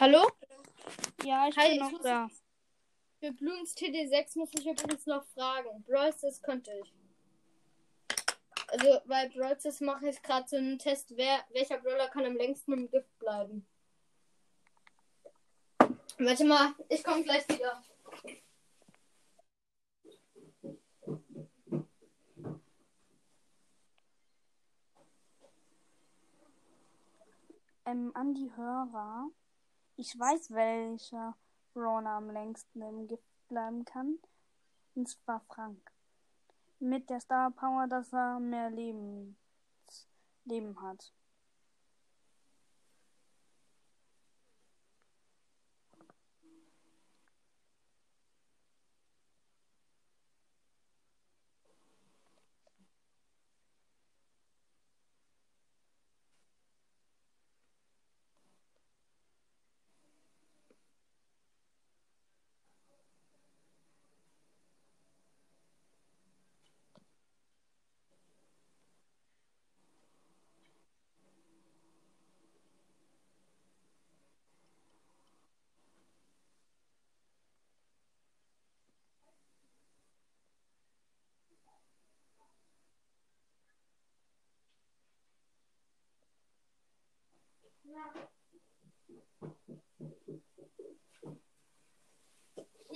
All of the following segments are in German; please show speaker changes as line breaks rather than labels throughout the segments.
Hallo?
Ja, ich
Hi,
bin
ich
noch
muss-
da.
Für Bloons TD6 muss ich übrigens noch fragen. Bros, das könnte ich. Also, weil Bros, das mache ich gerade so einen Test, wer, welcher Brawler kann am längsten im Gift bleiben. Warte mal, ich komme gleich wieder.
Ähm, an die Hörer. Ich weiß, welcher Brawler am längsten im Gift bleiben kann. Und zwar Frank. Mit der Star Power, dass er mehr Leben, Leben hat.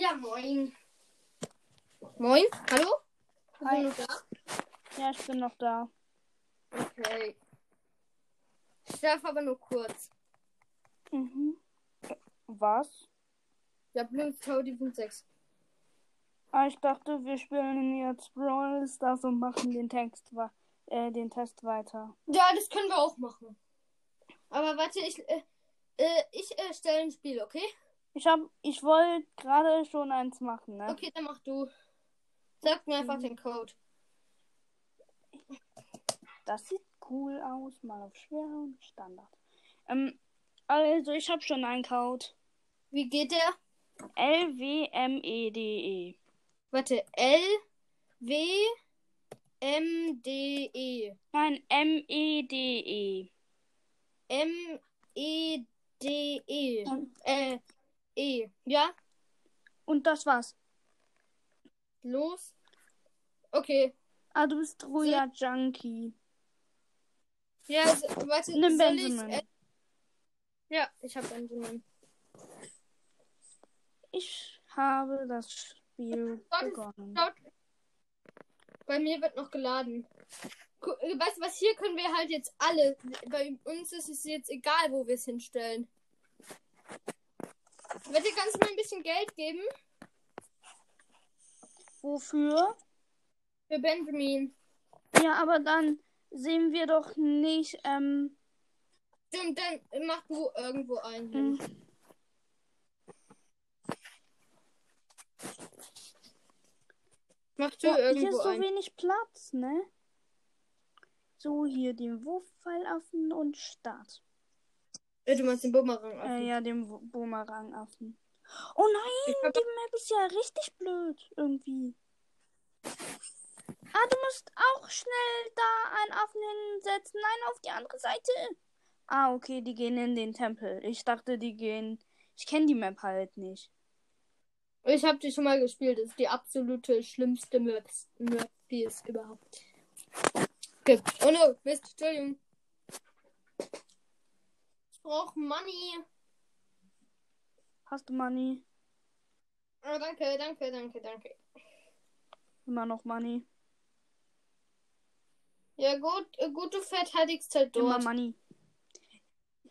Ja, moin. Moin, hallo?
Hi.
du noch da?
Ja, ich bin noch da.
Okay. Ich darf aber nur kurz.
Mhm. Was?
Ja, Tower Defense 6.
Ah, ich dachte, wir spielen jetzt Brawl Stars und machen den Text äh, den Test weiter.
Ja, das können wir auch machen. Aber warte, ich, äh, äh, ich äh, stelle ein Spiel, okay?
Ich hab, ich wollte gerade schon eins machen, ne?
Okay, dann mach du. Sag mir einfach den Code.
Das sieht cool aus. Mal auf schwer und Standard. Ähm, also ich habe schon einen Code.
Wie geht der?
L-W-M-E-D-E.
Warte, L W M D E
Nein, M-E-D-E.
M E D E
Und,
äh E ja
und das war's.
los okay
Ah, du bist Ruja Junkie.
ja also, warte
Nimm
soll ich,
Benjamin.
äh, ja ich habe Benjamin
Ich habe das Spiel
Warte,
begonnen.
Schaut. Bei mir wird noch geladen. Äh, Weißt du was, hier können wir halt jetzt alle. Bei uns ist es jetzt egal, wo wir es hinstellen. Warte, kannst du mir ein bisschen Geld geben?
Wofür?
Für Benjamin.
Ja, aber dann sehen wir doch nicht, ähm,
Stimmt, dann mach du irgendwo einen hin.
hm,
Mach du
ja, hier
irgendwo
ist so
einen.
wenig Platz, ne? So, hier den Wurfpfeilaffen und Start.
Äh, du meinst den Bumerang.
Äh, ja, den Boomerang-Affen. Oh nein, die Map ist ja richtig blöd irgendwie. Ah, du musst auch schnell da einen Affen hinsetzen. Nein, auf die andere Seite. Ah, okay, die gehen in den Tempel. Ich dachte, die gehen. Ich kenne die Map halt nicht.
Ich habe die schon mal gespielt. Das ist die absolute schlimmste Map, Map die es überhaupt gibt. Oh no, Mist, Entschuldigung. Brauche Money.
Hast du Money?
Oh, danke, danke, danke, danke.
Immer noch Money.
Ja, gut, äh, gut, du verteidigst halt
Immer
dort.
Money.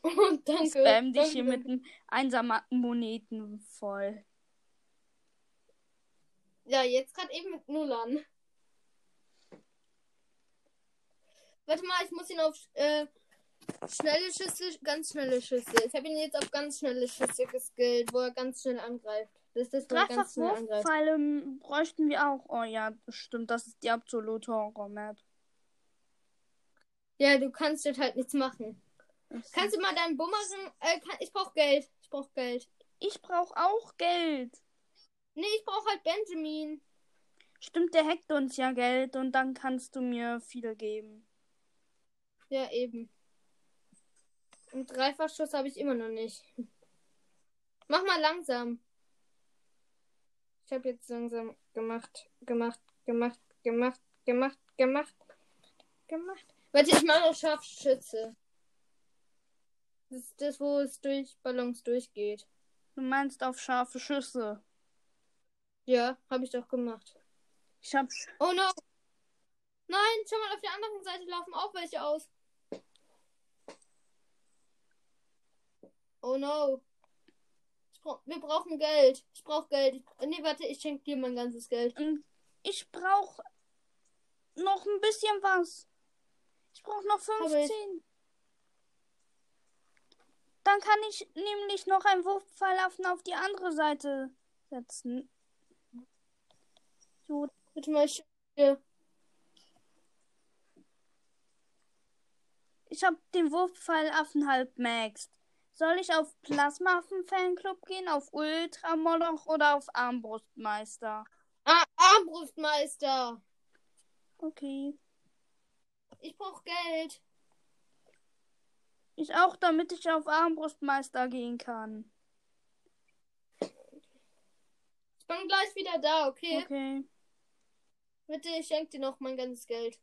danke.
Spam dich
danke,
hier mit den einsamen Moneten voll.
Ja, jetzt gerade eben mit Nullern. Warte mal, ich muss ihn auf äh, schnelle Schüsse, ganz schnelle Schüsse. Ich habe ihn jetzt auf ganz schnelle Schüsse geskillt, wo er ganz schnell angreift. Das ist, wo er ganz schnell angreift.
M, bräuchten wir auch. Oh ja, das stimmt. Das ist die absolute Horror-Map.
Ja, du kannst jetzt halt nichts machen. Kannst du mal deinen Bumerang. Äh, kann, ich brauch Geld. Ich brauch Geld.
Ich brauche auch Geld.
Nee, ich brauch halt Benjamin.
Stimmt, der hackt uns ja Geld und dann kannst du mir viel geben.
Ja, eben. Einen Dreifachschuss habe ich immer noch nicht. Mach mal langsam. Ich habe jetzt langsam gemacht, gemacht, gemacht, gemacht, gemacht, gemacht, gemacht. Warte, ich mache noch Scharfschütze. Das ist das, wo es durch Ballons durchgeht.
Du meinst auf scharfe Schüsse.
Ja, habe ich doch gemacht.
Ich hab.
Oh no. Nein, schau mal, auf der anderen Seite laufen auch welche aus. Oh no. Wir brauchen Geld. Ich brauche Geld. Ich, nee, warte, ich schenke dir mein ganzes Geld.
Und ich brauche noch ein bisschen was. Ich brauche noch
Hab ich.
15. Dann kann ich nämlich noch einen Wurfpfeilaffen auf die andere Seite setzen. So,
Warte mal, dir.
ich habe den Wurfpfeilaffen halb maxed. Soll ich auf Plasmaffen-Fanclub gehen, auf Ultramoloch oder auf Armbrustmeister?
Ah, Armbrustmeister.
Okay.
Ich brauche Geld.
Ich auch, damit ich auf Armbrustmeister gehen kann.
Ich bin gleich wieder da, okay?
Okay.
Bitte, ich schenke dir noch mein ganzes Geld.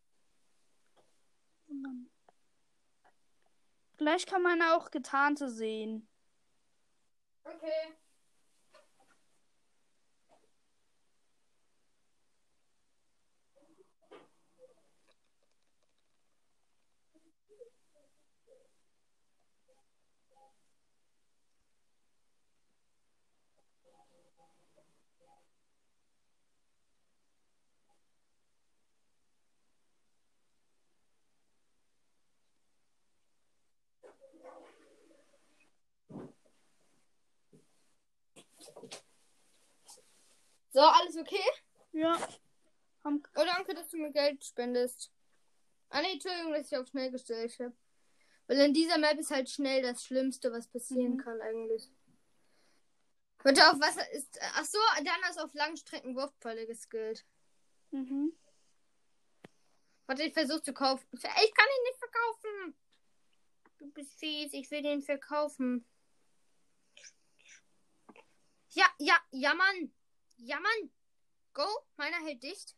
Gleich kann man auch Getarnte sehen.
Okay. So, alles okay?
Ja.
Oh, danke, dass du mir Geld spendest. Ah, nee, Entschuldigung, dass ich auf schnell gestellt habe. Weil in dieser Map ist halt schnell das Schlimmste, was passieren
Mhm.
kann, eigentlich. Warte, auf was ist. Ach so, dann ist auf Langstrecken Wurfpfeile geskillt.
mhm.
Warte, ich versuche zu kaufen. Ich kann ihn nicht verkaufen. Du bist fies, ich will den verkaufen. Ja, ja, ja, Mann. Ja, Mann. Go, meiner hält dicht.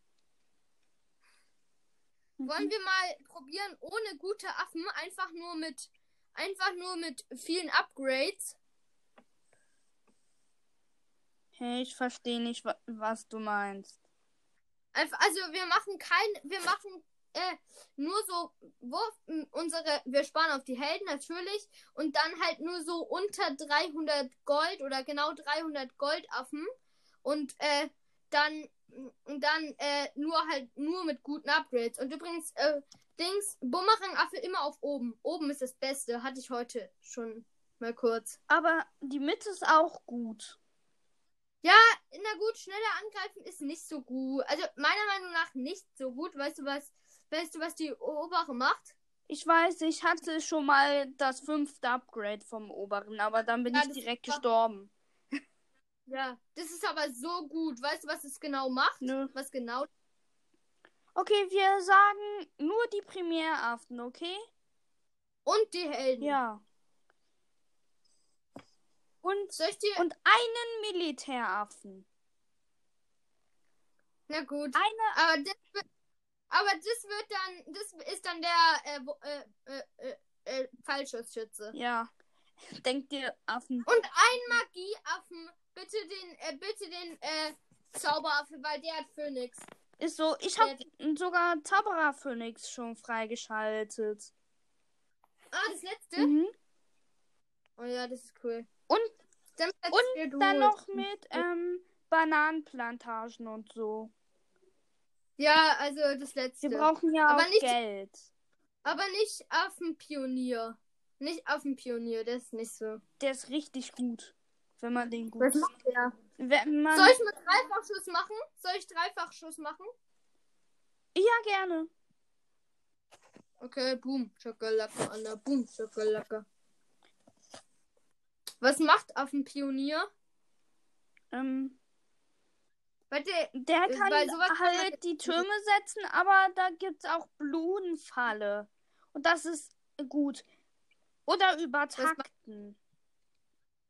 Wollen wir mal probieren, ohne gute Affen, einfach nur mit, einfach nur mit vielen Upgrades.
Hey, ich verstehe nicht, wa was du meinst.
Also wir machen kein, wir machen äh, nur so Wurf, unsere, wir sparen auf die Helden natürlich und dann halt nur so unter 300 Gold oder genau 300 Goldaffen und äh, dann und dann äh, nur halt nur mit guten Upgrades und übrigens äh, Dings Bumerang-Affe immer auf oben. Oben ist das Beste, hatte ich heute schon mal kurz.
Aber die Mitte ist auch gut.
Ja, na gut, schneller angreifen ist nicht so gut. Also meiner Meinung nach nicht so gut. Weißt du was? Weißt du, was die obere macht?
Ich weiß, ich hatte schon mal das fünfte Upgrade vom oberen, aber dann bin
Ja,
ich direkt gestorben.
Ja. Das ist aber so gut. Weißt du, was es genau macht?
Nö.
Was genau?
Okay, wir sagen nur die Primäraffen, okay?
Und die Helden.
Ja. Und,
Soll ich dir.
und einen Militäraffen.
Na gut.
Eine.
Aber das wird. Aber das wird dann. Das ist dann der äh, äh, äh, äh, äh, Fallschussschütze.
Ja. Denk dir Affen.
Und ein Magieaffen. Bitte den, äh, bitte den, äh, Zauberaffe, weil der hat Phönix.
Ist so, ich habe sogar Zauberer Phoenix schon freigeschaltet.
Ah, das letzte?
Mhm.
Oh ja, das ist cool.
Und,
Dann,
und dann noch mit ähm, Bananenplantagen und so.
Ja, also das letzte.
Wir brauchen ja
Aber
auch
nicht-
Geld.
Aber nicht auf dem Pionier. Nicht auf dem Pionier, das ist nicht so.
Der ist richtig gut. Wenn man den gut.
Was macht der?
Wenn man.
Soll ich mit Dreifachschuss machen? Soll ich Dreifachschuss machen?
Ja, gerne.
Okay, boom, Schokolacke, Anna, boom, Schokolacke. Was macht auf dem Pionier?
Ähm,
Warte,
der kann
bei sowas kann
halt die Türme setzen, aber da gibt's auch Blumenfalle. Und das ist gut. Oder übertakten.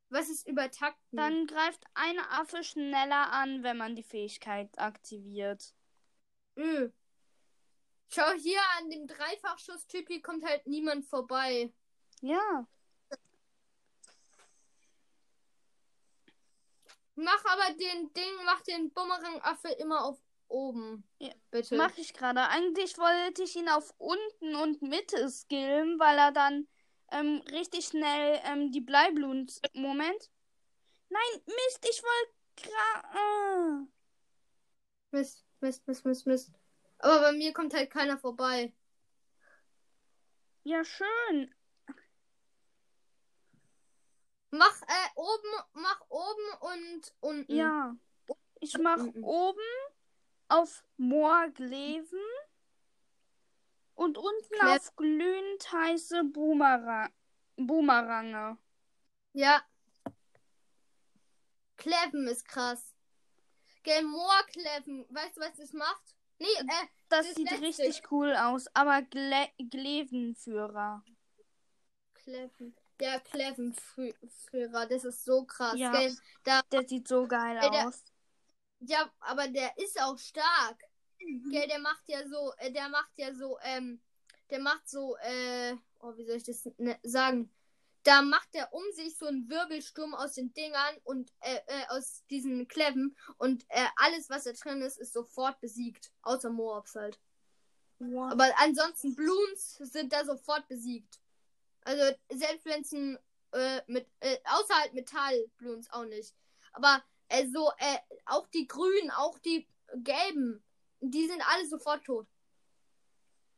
Was ist übertakten?
Dann greift ein Affe schneller an, wenn man die Fähigkeit aktiviert.
Öh. Schau hier an dem Dreifachschuss-Typ, hier kommt halt niemand vorbei.
Ja.
Mach aber den Ding, mach den Bumerang-Affe immer auf oben.
Ja,
Bitte.
Mach ich gerade. Eigentlich wollte ich ihn auf unten und Mitte skillen, weil er dann ähm, richtig schnell ähm, die Bleiblumen. Moment. Nein, Mist, ich wollte gerade.
Mist, Mist, Mist, Mist, Mist. Aber bei mir kommt halt keiner vorbei.
Ja, schön.
Mach äh, oben, mach oben und unten.
Ja. Ich mach
unten.
oben auf Moorgleven und unten
Klett-
auf glühend heiße Boomerang Boomerange.
Ja. Kleven ist krass. Gell, Moor Kleven. Weißt du, was das macht? Nee, äh,
Das
Das
sieht
letzte.
richtig cool aus, aber Gle Glevenführer.
Kleven. Ja, Klevenführer. Das ist so krass.
Ja.
Gell? Da,
Der sieht so geil
der-
aus.
ja, aber der ist auch stark. Gell, der macht ja so, äh, der macht ja so, ähm, der macht so, äh, oh, wie soll ich das sagen? Da macht er um sich so einen Wirbelsturm aus den Dingern und äh, äh, aus diesen Kleven und äh, alles, was da drin ist, ist sofort besiegt. Außer Moabs halt.
Wow.
Aber ansonsten Bloons sind da sofort besiegt. Also selbst wenn es ein äh, mit äh, außer halt Metall-Bloons auch nicht. Aber äh, so äh, auch die grünen, auch die gelben, die sind alle sofort tot.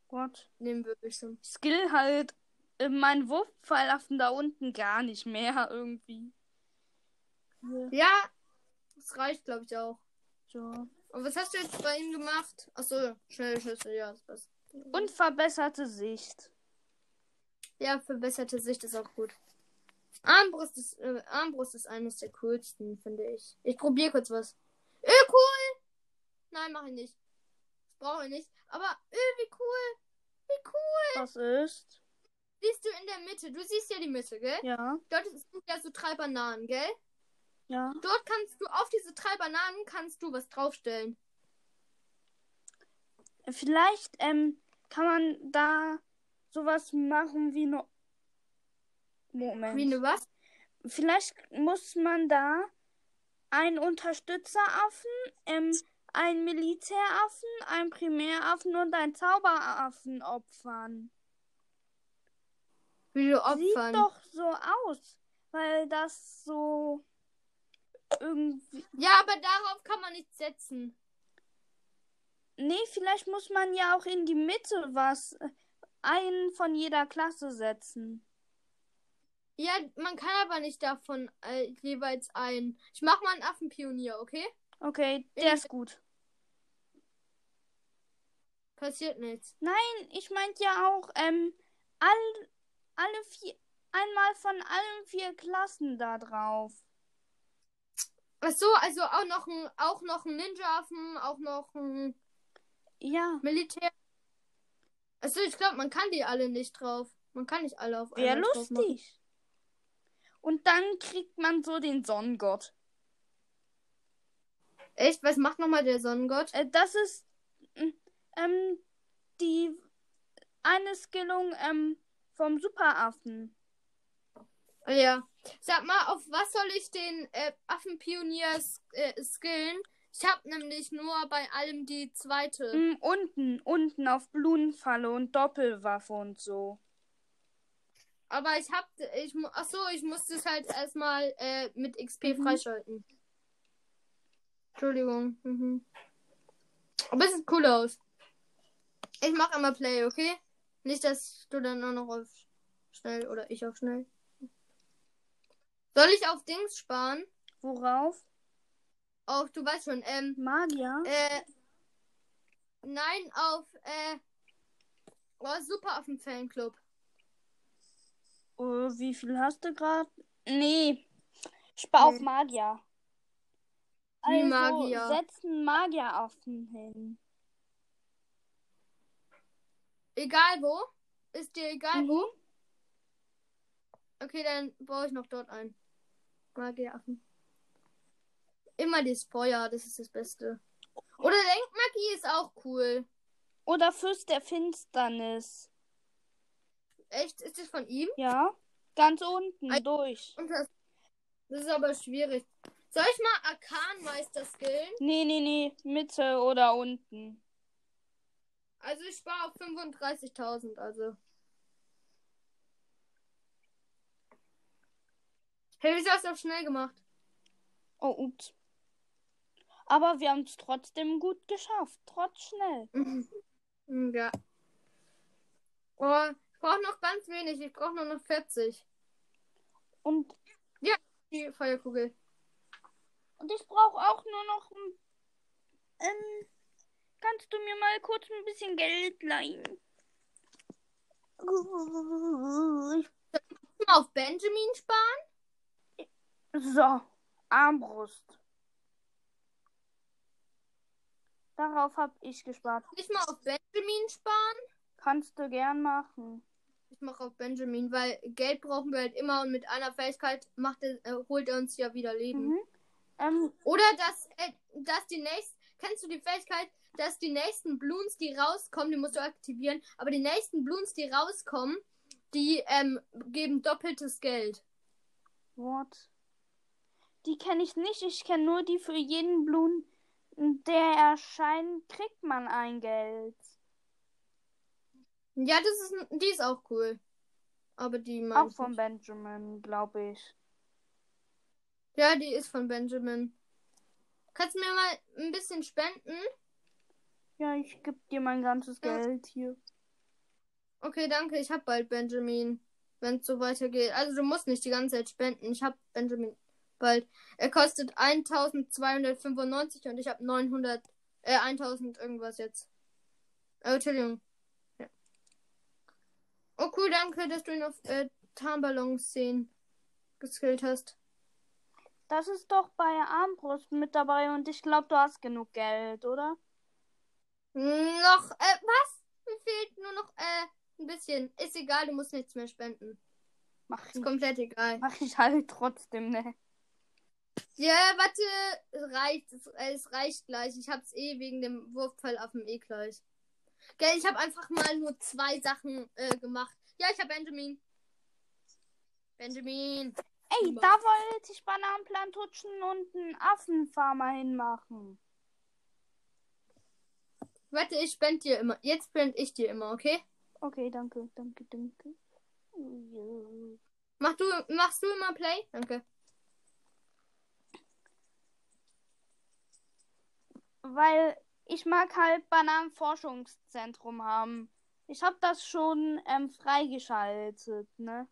Gott.
Nehmen wir bestimmt.
Skill halt äh, mein Wurfpfeilaffen da unten gar nicht mehr irgendwie.
Ja, das reicht glaube ich auch.
So.
Und was hast du jetzt bei ihm gemacht? Achso, schnelle Schüsse, ja. Das passt.
Und verbesserte Sicht.
Ja, verbesserte Sicht ist auch gut. Armbrust ist, äh, Armbrust ist eines der coolsten, finde ich. Ich probiere kurz was. Öh, cool! Nein, mache ich nicht. Das brauche ich nicht. Aber, öh, wie cool! Wie cool!
Was ist?
Siehst du in der Mitte? Du siehst ja die Mitte, gell?
Ja.
Dort sind ja so drei Bananen, gell?
Ja.
Dort kannst du, auf diese drei Bananen kannst du was draufstellen.
Vielleicht ähm, kann man da sowas machen wie no Moment.
Wie eine was?
Vielleicht muss man da einen Unterstützeraffen, ähm, einen Militäraffen, einen Primäraffen und einen Zauberaffen opfern.
Wie du opfern.
Sieht doch so aus, weil das so irgendwie.
Ja, aber darauf kann man nichts setzen.
Nee, vielleicht muss man ja auch in die Mitte was, äh, einen von jeder Klasse setzen.
Ja, man kann aber nicht davon äh, jeweils ein. Ich mach mal einen Affenpionier, okay?
Okay, der
die
ist gut.
Passiert nichts.
Nein, ich meinte ja auch, ähm, all, alle vier, einmal von allen vier Klassen da drauf.
Ach so, also auch noch ein, auch noch ein Ninja-Affen, auch noch ein
Ja,
Militär. Achso, ich glaube, man kann die alle nicht drauf. Man kann nicht alle auf
wäre
einmal drauf machen.
lustig. Und dann kriegt man so den Sonnengott.
Echt? Was macht nochmal der Sonnengott?
Äh, das ist mm, ähm, die eine Skillung ähm, vom Superaffen.
Ja. Sag mal, auf was soll ich den äh, Affenpionier äh, skillen? Ich habe nämlich nur bei allem die zweite.
Mm, unten, unten auf Blumenfalle und Doppelwaffe und so.
Aber ich hab. Ich, ach so, ich muss das halt erstmal äh, mit XP
Mhm.
freischalten. Entschuldigung. Mhm. Aber es sieht cool aus. Ich mach einmal Play, okay? Nicht, dass du dann auch noch auf schnell oder ich auf schnell. Soll ich auf Dings sparen?
Worauf?
Auf, du weißt schon, ähm,
Magier?
äh, nein, auf, äh, oh, super auf dem Fanclub.
Oh, wie viel hast du gerade? Nee. Spar auf
Nee.
Magier.
Wie
also,
Magier?
Setz einen Magieraffen hin.
Egal wo. Ist dir egal
Mhm.
wo? Okay, dann baue ich noch dort ein. Magieaffen. Immer das Feuer, das ist das Beste. Oder Denkmagie ist auch cool.
Oder Fürst der Finsternis.
Echt? Ist das von ihm?
Ja. Ganz unten
Ein-
durch.
Das, das ist aber schwierig. Soll ich mal Arkanmeister skillen?
Nee, nee, nee. Mitte oder unten.
Also ich spare auf 35.000, also. Hey, wieso hast du das schnell gemacht?
Oh, ups. Aber wir haben es trotzdem gut geschafft. Trotz schnell.
Hm, ja. Oh, ich brauche noch ganz wenig. Ich brauche nur noch 40.
Und,
Die Feuerkugel.
und ich brauche auch nur noch. Ähm, kannst du mir mal kurz ein bisschen Geld leihen? Ich
auf Benjamin sparen?
So, Armbrust. Darauf habe ich gespart.
Nicht mal auf Benjamin sparen?
Kannst du gern machen.
Ich mache auf Benjamin, weil Geld brauchen wir halt immer und mit einer Fähigkeit macht er, äh, holt er uns ja wieder Leben.
Mhm. Ähm,
Oder dass, äh, dass die nächsten. Kennst du die Fähigkeit, dass die nächsten Bloons, die rauskommen, die musst du aktivieren, aber die nächsten Bloons, die rauskommen, die ähm, geben doppeltes Geld.
what? Die kenne ich nicht. Ich kenne nur die für jeden Blumen, der erscheint, kriegt man ein Geld.
Ja, das ist, die ist auch cool. Aber die mag
Auch von
nicht.
Benjamin, glaube ich.
Ja, die ist von Benjamin. Kannst du mir mal ein bisschen spenden?
Ja, ich gebe dir mein ganzes
Ja.
Geld hier.
Okay, danke. Ich hab bald Benjamin. Wenn es so weitergeht. Also du musst nicht die ganze Zeit spenden. Ich hab Benjamin bald. Er kostet 1295 und ich hab 900, äh, 1000 irgendwas jetzt. Äh, Entschuldigung. Ja. Oh cool, danke, dass du ihn auf äh, Tarnballons 10 geskillt hast.
Das ist doch bei Armbrust mit dabei und ich glaube, du hast genug Geld, oder?
Noch, äh, was? Mir fehlt nur noch, äh, ein bisschen. Ist egal, du musst nichts mehr spenden.
Mach
Ist
ich,
komplett egal.
mach ich halt trotzdem, ne?
Ja, warte, es reicht, es, es reicht gleich. Ich hab's eh wegen dem Wurfpfeil auf dem eh gleich. Gell, ich hab einfach mal nur zwei Sachen äh, gemacht. Ja, ich hab Benjamin. Benjamin.
Ey, da wollte ich Bananenplan tutschen und einen Affenfarmer hinmachen.
Warte, ich spend dir immer. Jetzt spend ich dir immer, okay?
Okay, danke, danke, danke. Ja.
Mach du, machst du immer Play? Danke.
Weil ich mag halt Bananenforschungszentrum haben. Ich habe das schon ähm, freigeschaltet, ne?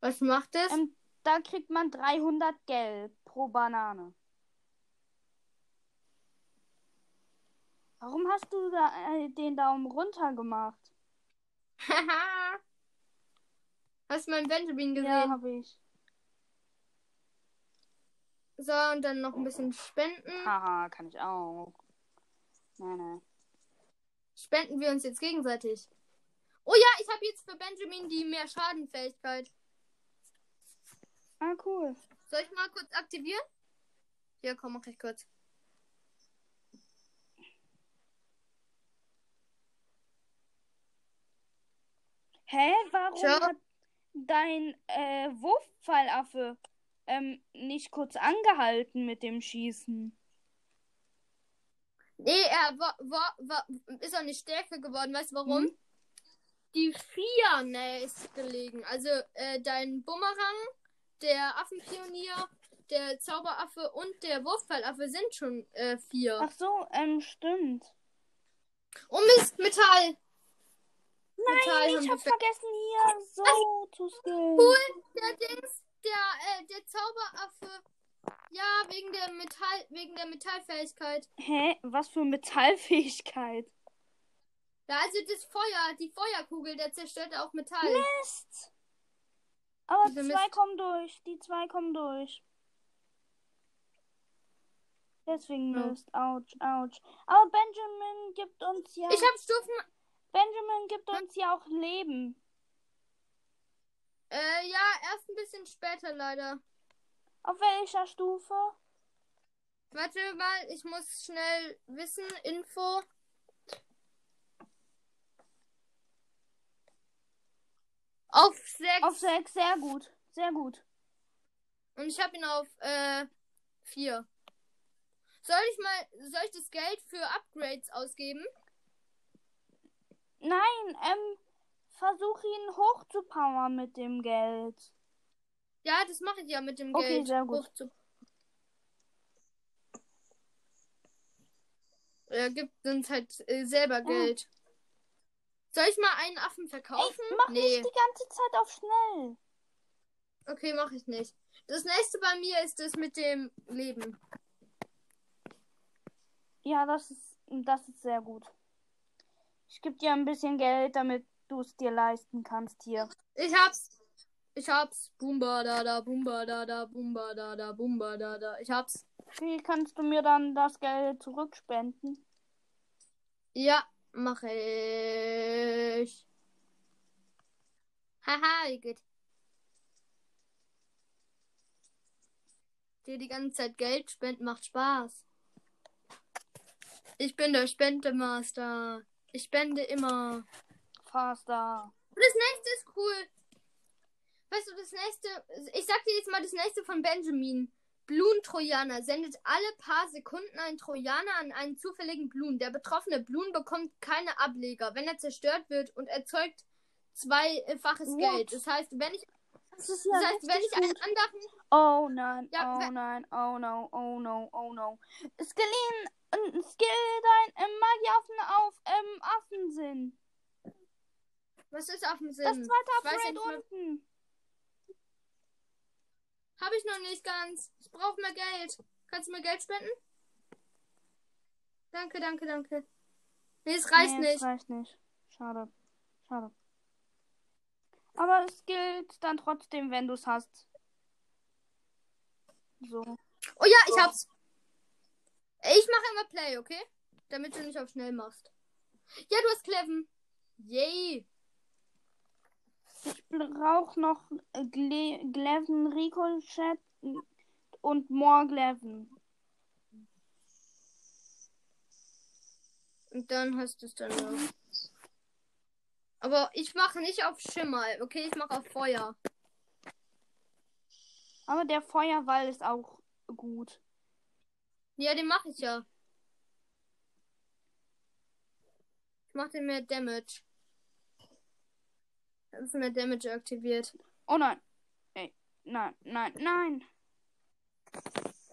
Was macht es?
Ähm, da kriegt man 300 Geld pro Banane. Warum hast du da, äh, den Daumen runter gemacht?
Haha. Hast du meinen Benjamin gesehen?
Ja, habe ich.
So, und dann noch ein bisschen spenden.
Haha, kann ich auch. Nein, nein.
Spenden wir uns jetzt gegenseitig. Oh ja, ich habe jetzt für Benjamin die mehr Schadenfähigkeit.
Ah, cool.
Soll ich mal kurz aktivieren? Ja, komm, mach ich kurz.
Hä? Warum
Ciao.
hat dein äh, Wurfpfeilaffe ähm, nicht kurz angehalten mit dem Schießen?
Nee, er war, war, war, ist auch nicht stärker geworden. Weißt du warum?
Hm?
Die vier näher ist gelegen. Also äh, dein Bumerang, der Affenpionier, der Zauberaffe und der Wurfpfeilaffe sind schon äh, vier.
Ach so, ähm, stimmt.
Oh Mist, Metall! Metall
Nein,
haben
ich hab
ver-
vergessen hier so zu skillen.
Cool, der Dings, der, äh, der Zauberaffe. Ja, wegen der Metall, wegen der Metallfähigkeit.
Hä? Was für Metallfähigkeit?
Ja, also das Feuer, die Feuerkugel, der zerstört auch Metall.
Mist! Aber
Diese
zwei
Mist.
kommen durch. Die zwei kommen durch. Deswegen
Ja.
Mist. Autsch, autsch. Aber Benjamin gibt uns ja.
Ich hab Stufen.
Benjamin gibt uns ja auch Leben.
Äh, ja, erst ein bisschen später leider.
Auf welcher Stufe?
Warte mal, ich muss schnell wissen, Info. Auf 6.
Auf 6, sehr gut. Sehr gut.
Und ich habe ihn auf äh, 4. Soll ich mal, soll ich das Geld für Upgrades ausgeben?
Nein, ähm, versuch ihn hochzupowern mit dem Geld.
Ja, das mache ich ja mit dem
Okay,
Geld.
sehr gut.
Hochzu- Er gibt uns halt äh, selber Geld. Soll ich mal einen Affen verkaufen?
Ey, mach
nee.
nicht die ganze Zeit auf schnell.
Okay, mache ich nicht. Das nächste bei mir ist das mit dem Leben.
Ja, das ist, das ist sehr gut. Ich gebe dir ein bisschen Geld, damit du es dir leisten kannst hier.
Ich hab's. Ich hab's. Bumba da da, bumba da da, bumba da da, bumba da da. Ich hab's.
Wie kannst du mir dann das Geld zurückspenden?
Ja, mache ich. Haha, wie gut. Dir die ganze Zeit Geld spenden macht Spaß. Ich bin der Spendemaster. Ich spende immer.
Faster.
Und das nächste ist cool. Weißt du, das nächste. Ich sag dir jetzt mal das nächste von Benjamin. Blumen-Trojaner sendet alle paar Sekunden einen Trojaner an einen zufälligen Blumen. Der betroffene Blumen bekommt keine Ableger, wenn er zerstört wird und erzeugt zweifaches
What?
Geld. Das heißt, wenn ich,
Das ist
das heißt, wenn ich einen anderen.
Oh nein,
Ja,
oh nein, oh no, oh no, oh no. Skillin, äh, skill dein ähm, Magieaffen auf ähm, Affensinn.
Was ist auf dem Sinn?
Das zweite Upgrade unten.
Habe ich noch nicht ganz. Ich brauche mehr Geld. Kannst du mir Geld spenden? Danke, danke, danke. Nee, es reicht
nee,
nicht.
Es reicht nicht. Schade. Schade. Aber es gilt dann trotzdem, wenn du es hast. So.
Oh ja, ich hab's. Ich mache immer Play, okay? Damit du nicht auf schnell machst. Ja, du hast Cleven. Yay.
Ich brauche noch Gle Gleven Ricochet und more Gleven.
Und dann hast du es dann noch. Aber ich mache nicht auf Schimmer, okay? Ich mache auf Feuer.
Aber der Feuerwall ist auch gut.
Ja, den mache ich ja. Ich mache den mehr Damage. Ist mehr Damage aktiviert.
Oh nein. Ey, nein, nein, nein.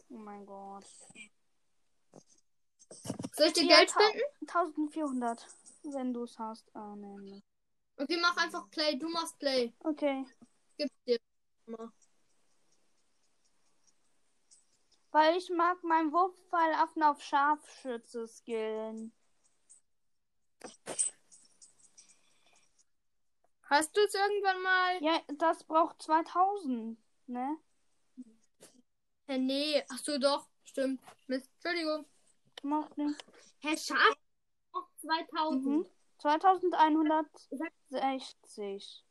Oh mein Gott.
Soll ich dir Geld spenden?
1400, wenn du es hast. Ah, nee, nee.
Okay, mach einfach Play. Du machst Play.
Okay.
Gib dir. mal.
Weil ich mag meinen Wurfpfeilaffen auf Scharfschütze skillen.
Hast du es irgendwann mal?
Ja, das braucht 2000, ne?
Hä, nee. Ach so, doch. Stimmt. Mist. Entschuldigung.
Macht nicht.
Hä, Schaf? Auch 2000.
Mhm. 2160.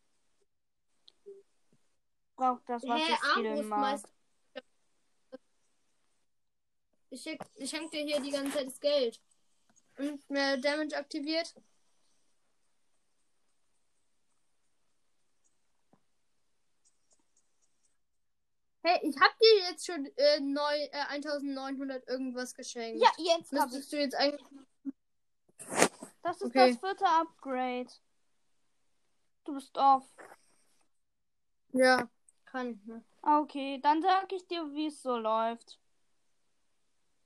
Braucht das, was
Hä,
ich skillen mag.
Ich, ich schenke dir hier die ganze Zeit das Geld. Und mehr Damage aktiviert. Hey, ich hab dir jetzt schon äh, neu, äh, 1900 irgendwas geschenkt.
Ja, jetzt
Müsstest du jetzt eigentlich.
Das ist
Okay.
das vierte Upgrade. Du bist off.
Ja, kann ich ne?
Ah, Okay, dann sag ich dir, wie es so läuft.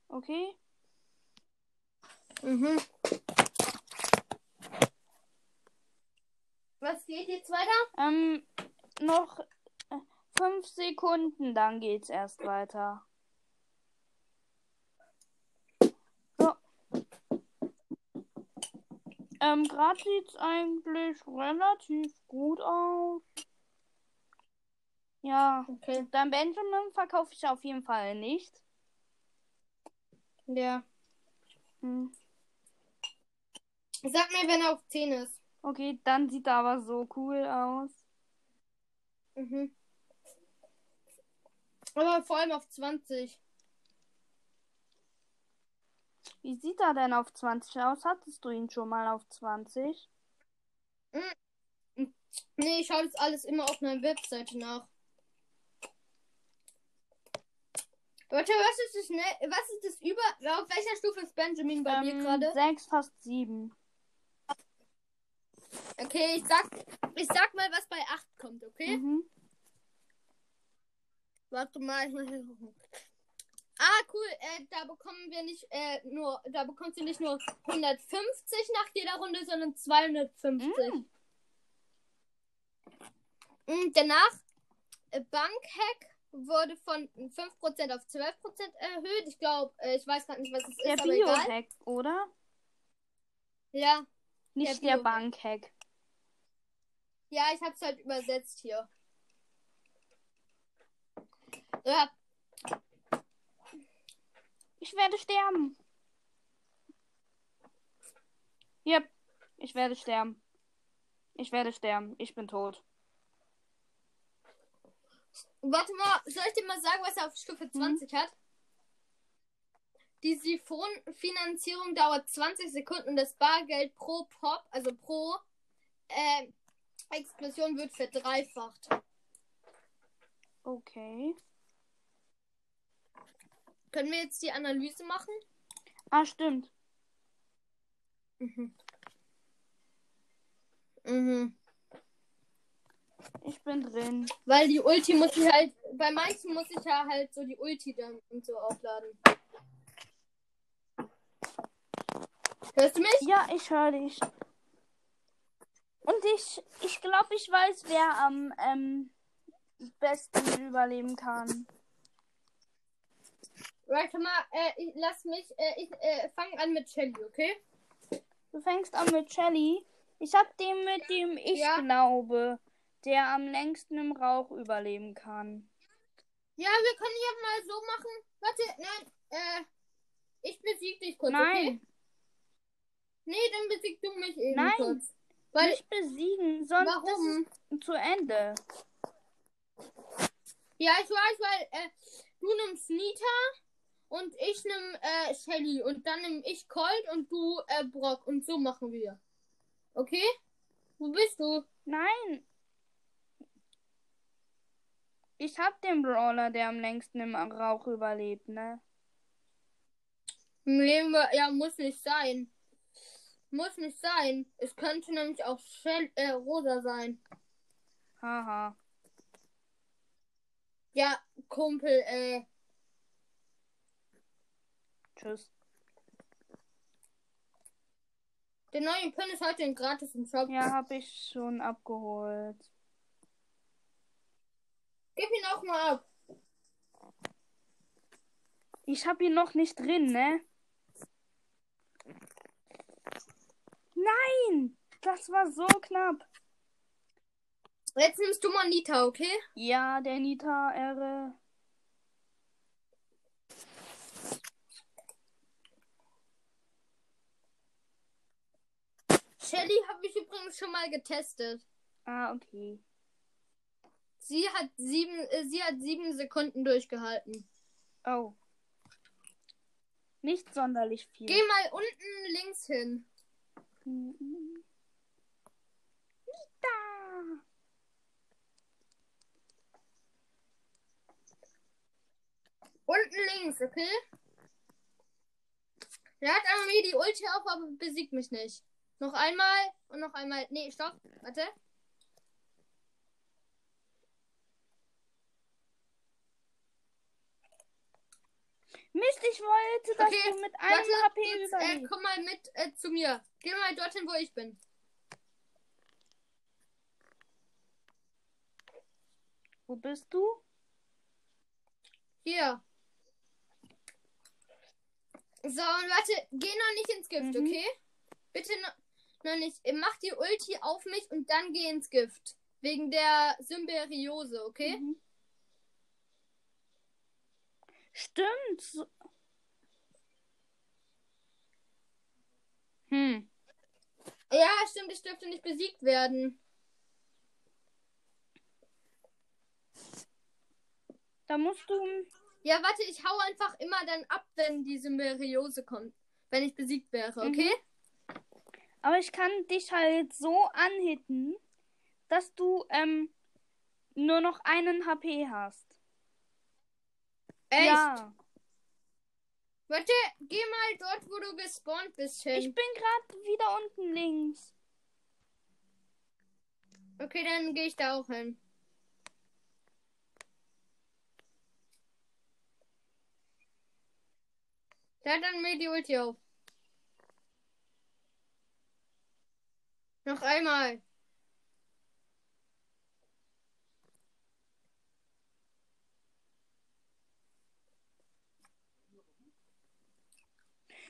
Okay?
Mhm. Was geht jetzt weiter?
Ähm, noch fünf Sekunden, dann geht's erst weiter. So. Ähm, gerade sieht's eigentlich relativ gut aus. Ja,
Okay.
dein Benjamin verkaufe ich auf jeden Fall nicht.
Ja.
Hm.
Sag mir, wenn er auf 10 ist.
Okay, dann sieht er aber so cool aus.
Mhm. Aber vor allem auf 20.
Wie sieht er denn auf 20 aus? Hattest du ihn schon mal auf 20?
Nee, ich schaue das alles immer auf meiner Webseite nach. Warte, was ist das, ne? Was ist das über. Auf welcher Stufe ist Benjamin bei mir gerade?
6, fast 7.
Okay, ich sag, ich sag mal, was bei 8 kommt, okay?
Mhm.
Warte mal, ich muss hier gucken. Ah, cool. Äh, da bekommen wir nicht äh, nur, da bekommst du nicht nur 150 nach jeder Runde, sondern 250.
Mm.
Und danach äh, Bankhack wurde von 5% auf 12% erhöht. Ich glaube, äh, ich weiß gerade nicht, was es
Der
ist, egal.
Biohack, oder?
Ja,
Nicht
Der
der. Bankhack.
ja, ich habe es halt übersetzt hier.
Ich werde sterben. Yep. Ich werde sterben. Ich werde sterben. Ich bin tot.
Warte mal, soll ich dir mal sagen, was er auf Stufe 20 hat? Die Siphonfinanzierung dauert 20 Sekunden und das Bargeld pro Pop, also pro äh, Explosion wird verdreifacht.
Okay.
Können wir jetzt die Analyse machen?
Ah, stimmt.
Mhm. Mhm.
Ich bin drin.
Weil die Ulti muss ich halt, bei manchen muss ich ja halt so die Ulti dann und so aufladen. Hörst du mich?
Ja, ich höre dich. Und ich, ich glaube, ich weiß, wer am ähm, besten überleben kann.
Warte mal, äh, ich, lass mich, äh, ich äh, fange an mit Shelly, okay?
Du fängst an mit Shelly. Ich hab den, mit dem ich
Ja.
glaube, der am längsten im Rauch überleben kann.
Ja, wir können ja mal so machen. Warte, nein, äh, ich besieg dich kurz, okay?
Nein,
Nee, dann besiegst du mich eben
Nein.
kurz. Weil,
nicht besiegen, sonst
warum?
ist zu Ende.
Ja, ich weiß, weil, äh, du nimmst Nita und ich nimm, äh, Shelly und dann nimm ich Colt und du, äh, Brock und so machen wir. Okay? Wo bist du?
Nein. Ich hab den Brawler, der am längsten im Rauch überlebt, ne?
Im Leben, wir- ja, muss nicht sein. Muss nicht sein. Es könnte nämlich auch Shell, äh, Rosa sein.
Haha.
Ja, Kumpel, äh,
Tschüss.
der neue Pin ist heute gratis im Shop.
Ja, hab ich schon abgeholt.
Gib ihn auch mal ab.
Ich hab ihn noch nicht drin, ne? Nein! Das war so knapp.
Jetzt nimmst du mal Nita, okay?
Ja, der Nita
Shelly habe ich übrigens schon mal getestet.
Ah, okay.
Sie hat sieben, äh, sie hat sieben Sekunden durchgehalten.
Oh. Nicht sonderlich viel.
Geh mal unten links hin.
Nita!
Unten links, okay? Er hat einmal mir die Ulti auf, aber besiegt mich nicht. Noch einmal und noch einmal. Nee, stopp. Warte.
Mist, ich wollte, dass
Okay,
du mit einem
Warte,
HP
jetzt, äh, komm mal mit äh, zu mir. Geh mal dorthin, wo ich bin.
Wo bist du?
Hier. So, und warte, geh noch nicht ins Gift,
Mhm.
okay? Bitte noch nicht. Mach die Ulti auf mich und dann geh ins Gift. Wegen der Symbiose, okay?
Mhm. Stimmt. Hm.
Ja, stimmt, ich dürfte nicht besiegt werden.
Da musst du.
Ja, warte, ich hau einfach immer dann ab, wenn die Symbiose kommt. Wenn ich besiegt wäre, okay?
Aber ich kann dich halt so anhitten, dass du ähm, nur noch einen HP hast.
Echt?
Ja.
Warte, geh mal dort, wo du gespawnt bist, hin.
Ich bin gerade wieder unten links.
Okay, dann gehe ich da auch hin. Da hat dann mir die Ulti auf. Noch einmal.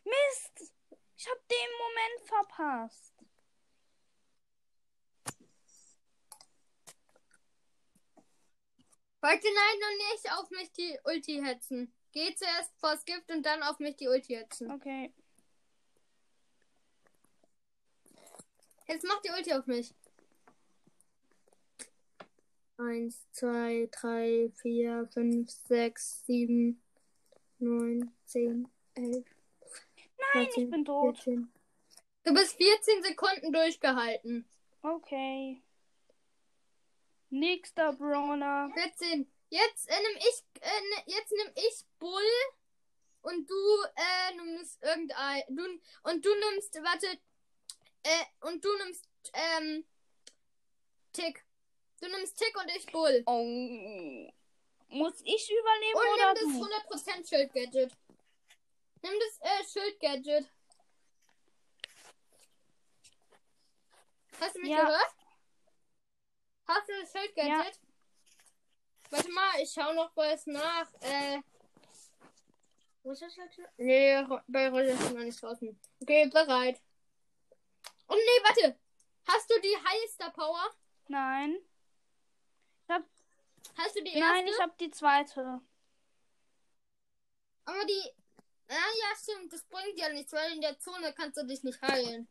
Mist! Ich hab den Moment verpasst.
Warte, nein, noch nicht auf mich die Ulti hetzen. Geh zuerst vors Gift und dann auf mich die Ulti hetzen.
Okay.
Jetzt mach die Ulti auf mich. Eins, zwei, drei, vier, fünf, sechs, sieben, neun, zehn, elf.
Nein, ich bin tot.
14. Du bist 14 Sekunden durchgehalten.
Okay. Nächster Brawler.
14. Jetzt äh, nimm ich, äh, ne, jetzt nimm ich Bull und du äh, nimmst irgendein, du und du nimmst, warte, äh, und du nimmst ähm Tick. Du nimmst Tick und ich Bull.
Oh. Muss ich überleben
Und
oder
nimm
du?
das 100% Schild-Gadget. Nimm das äh, Schild-Gadget. Hast du mich
Ja.
gehört? Hast du das Schild-Gadget? Warte mal, ich schau noch was nach. Äh. Wo ist das jetzt? Nee, bei Roger ist noch nicht draußen. Okay, bereit. Und nee, warte. Hast du die Highester Power?
Nein.
Hast du die erste?
Nein, ich hab die zweite.
Aber die. Ja, ja, stimmt. Das bringt ja nichts, weil in der Zone kannst du dich nicht heilen.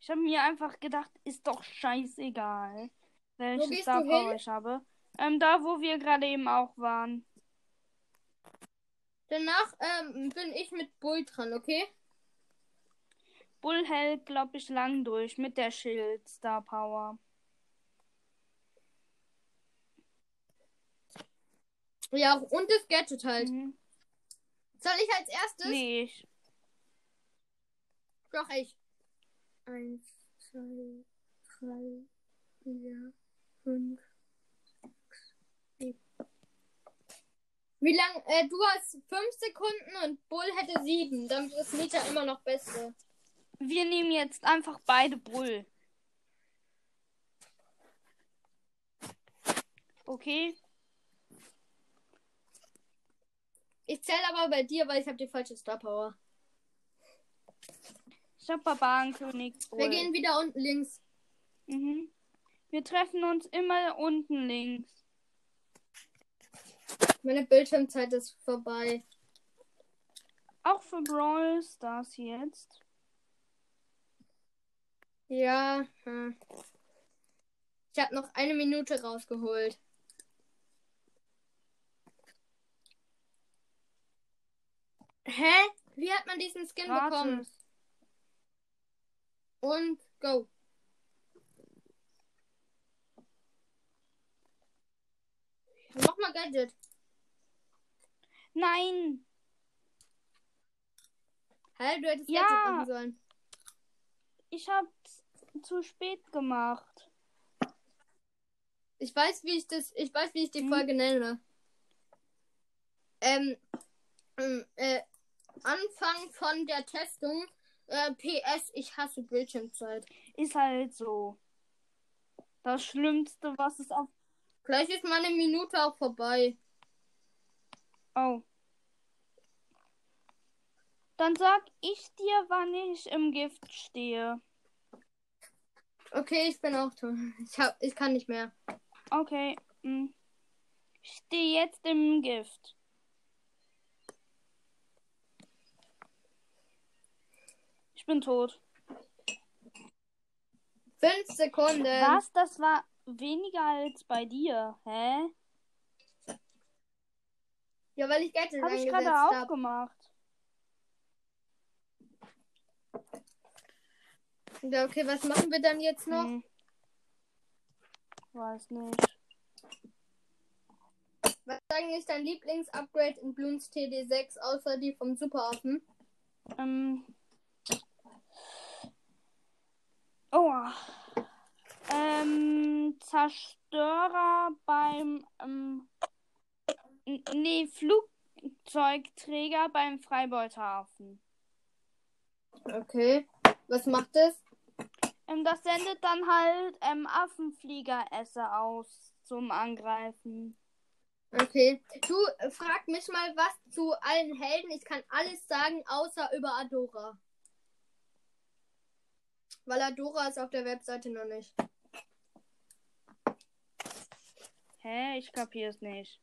Ich habe mir einfach gedacht, ist doch scheißegal, welche Star Power ich habe. Ähm, da, wo wir gerade eben auch waren.
Danach ähm, bin ich mit Bull dran, okay?
Bull hält, glaube ich, lang durch mit der Schild Star Power.
Ja, und das Gadget halt.
Mhm.
Soll ich als erstes?
Nee, ich.
Doch, ich. Eins, zwei, drei, vier, fünf, sechs, sieben. Wie lang? Äh, du hast fünf Sekunden und Bull hätte sieben. Dann ist Mieter immer noch Beste.
Wir nehmen jetzt einfach beide Bull. Okay.
Ich zähle aber bei dir, weil ich habe die falsche Star Power.
Barbarenkönig.
Wir gehen wieder unten links.
Mhm. Wir treffen uns immer unten links.
Meine Bildschirmzeit ist vorbei.
Auch für Brawl Stars jetzt.
Ja. hm. Ich habe noch eine Minute rausgeholt. Hä? Wie hat man diesen Skin bekommen?
Gratis.
Und go. Nochmal Gadget.
Nein.
Hä, du hättest
Ja.
Gadget machen sollen.
Ich hab's zu spät gemacht.
Ich weiß, wie ich das, ich weiß, wie ich die
Hm.
Folge nenne. Ähm, ähm, äh, Anfang von der Testung. Äh, PS, ich hasse Bildschirmzeit.
Ist halt so. Das Schlimmste, was es auf.
Gleich ist meine Minute auch vorbei.
Oh. Dann sag ich dir, wann ich im Gift stehe.
Okay, ich bin auch tot. Ich hab, ich kann nicht mehr.
Okay. hm. Ich stehe jetzt im Gift. Ich bin tot.
Fünf Sekunden.
Was? Das war weniger als bei dir. Hä?
Ja, weil ich Gadget
Habe ich
eingesetzt
gerade auch
habe.
gemacht.
Ja, okay, was machen wir dann jetzt noch?
Hm. Weiß nicht.
Was ist eigentlich dein Lieblingsupgrade in Bloons TD6 außer die vom Superaffen?
Ähm. Oh. Ähm, Zerstörer beim ähm, nee, Flugzeugträger beim Freibeuterhafen.
Okay. Was macht es?
Ähm, das sendet dann halt ähm, Affenfliegeresse aus zum Angreifen.
Okay. Du äh, frag mich mal was zu allen Helden. Ich kann alles sagen, außer über Adora. Weil Adora ist auf der Webseite noch nicht.
Hä? Ich kapier's nicht.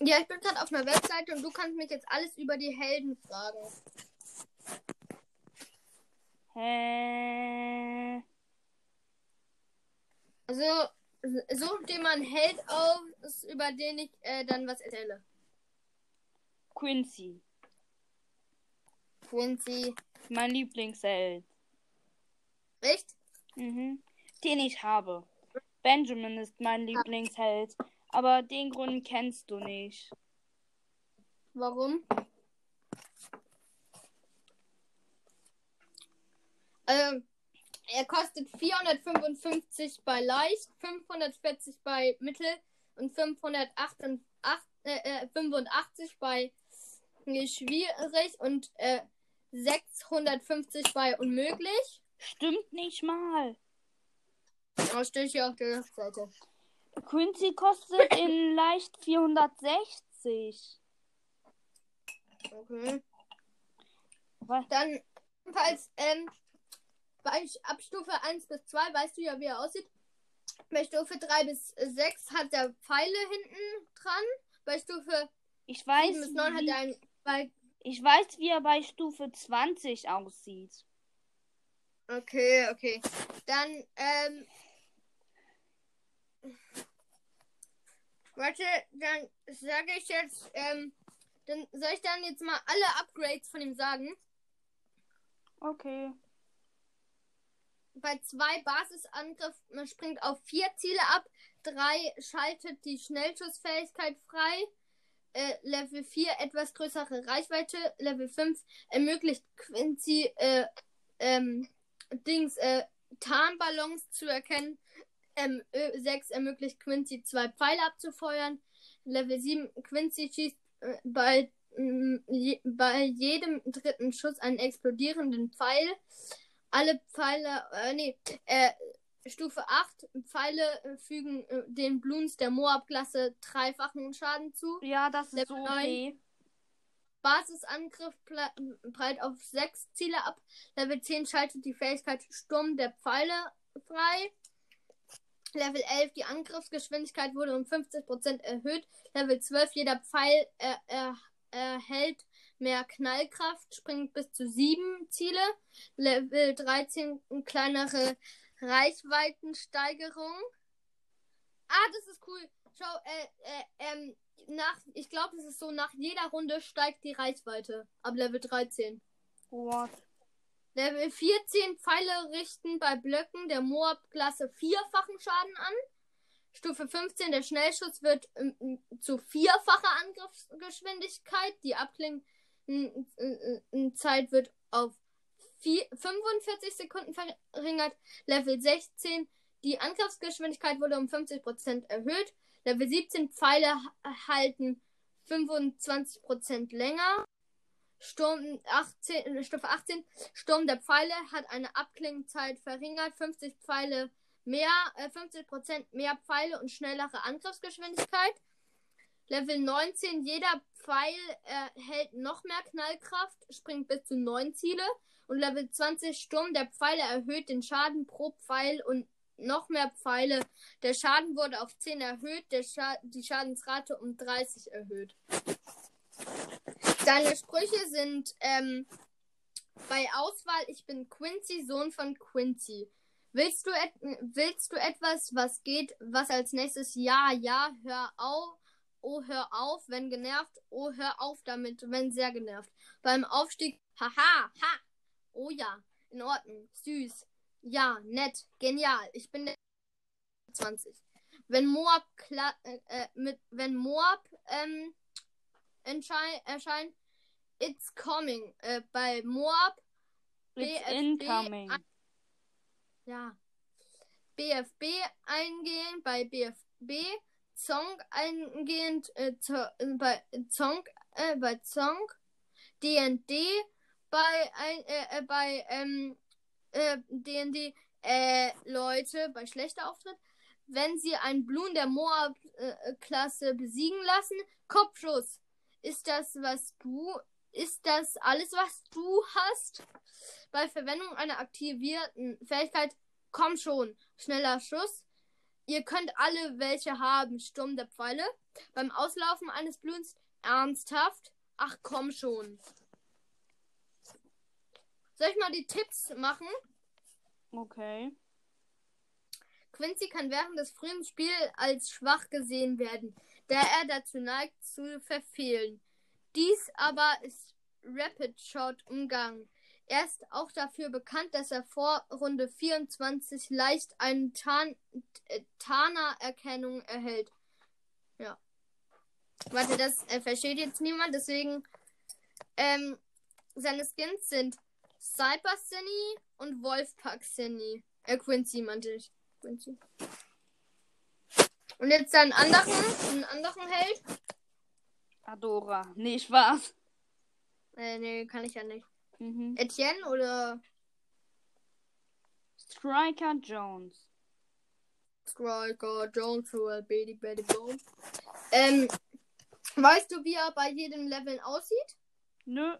Ja, ich bin gerade auf einer Webseite und du kannst mich jetzt alles über die Helden fragen.
Hä?
Also, such dir mal einen Held aus, über den ich äh, dann was erzähle.
Quincy.
Quincy.
Mein Lieblingsheld.
Echt?
Mhm. Den ich habe. Benjamin ist mein Lieblingsheld. Aber den Grund kennst du nicht.
Warum? Ähm, er kostet 455 bei leicht, 540 bei mittel und 585 äh, äh, 85 bei schwierig und äh, 650 bei unmöglich.
Stimmt nicht mal.
Das steht hier auf der Webseite.
Quincy kostet in leicht 460.
Okay.
Was?
Dann, falls, ähm, bei ab Stufe 1 bis 2 weißt du ja, wie er aussieht. Bei Stufe 3 bis 6 hat er Pfeile hinten dran. Bei Stufe
Ich
7
weiß,
bis 9 hat
wie,
er ein. Bei,
ich weiß, wie er bei Stufe 20 aussieht.
okay, okay. Dann, ähm. Warte, dann sage ich jetzt, ähm. Dann soll ich dann jetzt mal alle Upgrades von ihm sagen?
Okay.
Bei zwei Basisangriff, man springt auf vier Ziele ab, drei schaltet die Schnellschussfähigkeit frei, äh, Level 4 etwas größere Reichweite, Level 5 ermöglicht Quincy äh, ähm, Dings äh, Tarnballons zu erkennen, ähm, 6 ermöglicht Quincy zwei Pfeile abzufeuern, Level 7 Quincy schießt äh, bei, mh, je, bei jedem dritten Schuss einen explodierenden Pfeil alle Pfeile, äh, nee, äh, Stufe 8 Pfeile äh, fügen äh, den Bloons der Moab-Klasse dreifachen Schaden zu.
Ja, das ist
Level
so
neun.
okay.
Basisangriff breit auf 6 Ziele ab. Level 10 schaltet die Fähigkeit Sturm der Pfeile frei. Level 11 die Angriffsgeschwindigkeit wurde um 50% erhöht. Level 12 jeder Pfeil äh, äh, erhält mehr Knallkraft, springt bis zu 7 Ziele. Level 13 eine kleinere Reichweitensteigerung. Ah, das ist cool. Schau, äh, äh, ähm, nach, ich glaube, es ist so, nach jeder Runde steigt die Reichweite. Ab Level 13.
What?
Level 14 Pfeile richten bei Blöcken der Moab-Klasse vierfachen Schaden an. Stufe 15 der Schnellschuss wird ähm, zu vierfacher Angriffsgeschwindigkeit. Die Abklingzeit wird auf vier, 45 Sekunden verringert. Level 16 die Angriffsgeschwindigkeit wurde um 50% erhöht. Level 17 Pfeile ha- halten 25% länger. Sturm 18, äh, Stufe 18 Sturm der Pfeile hat eine Abklingzeit verringert. 50 Pfeile mehr, äh, 50% mehr Pfeile und schnellere Angriffsgeschwindigkeit. Level 19, jeder Pfeil erhält noch mehr Knallkraft, springt bis zu 9 Ziele. Und Level 20, Sturm der Pfeile erhöht den Schaden pro Pfeil und noch mehr Pfeile. Der Schaden wurde auf 10 erhöht, Scha die Schadensrate um 30 erhöht. Deine Sprüche sind ähm, bei Auswahl, ich bin Quincy, Sohn von Quincy. Willst du, willst du etwas, was geht, was als nächstes Ja, ja, hör auf, oh hör auf, wenn genervt, oh hör auf damit, wenn sehr genervt. Beim Aufstieg, haha, ha, oh ja, in Ordnung, süß, ja, nett, genial, ich bin 20. Wenn Moab äh, äh, mit, wenn Moab ähm, erscheint, it's coming. Äh, bei Moab
It's BFB incoming.
Ja. BFB eingehen, bei BFB Song eingehend, äh, äh, bei Song, äh, bei Song, DND bei äh, äh, bei ähm, äh, DND äh, Leute bei schlechter Auftritt, wenn sie einen Bloom der Moab-Klasse besiegen lassen, Kopfschuss. Ist das, was du, ist das alles, was du hast? Bei Verwendung einer aktivierten Fähigkeit, komm schon, schneller Schuss. Ihr könnt alle welche haben, Sturm der Pfeile. Beim Auslaufen eines Blühens, ernsthaft, ach komm schon. Soll ich mal die Tipps machen?
Okay.
Quincy kann während des frühen Spiels als schwach gesehen werden, da er dazu neigt zu verfehlen. Dies aber ist Rapid Shot Umgang. Er ist auch dafür bekannt, dass er vor Runde 24 leicht eine äh, Tana-Erkennung erhält. Ja. Warte, das äh, versteht jetzt niemand, deswegen ähm, seine Skins sind Cyber Cinny und Wolfpack Cinny. Äh, Quincy meinte ich. Quincy. Und jetzt einen anderen, einen anderen Held.
Adora. Nee, Spaß.
Äh, nee, kann ich ja nicht. Mhm. Etienne oder
Striker Jones.
Striker Jones oder Baby Baby Bones. Ähm, weißt du, wie er bei jedem Level aussieht?
Nö.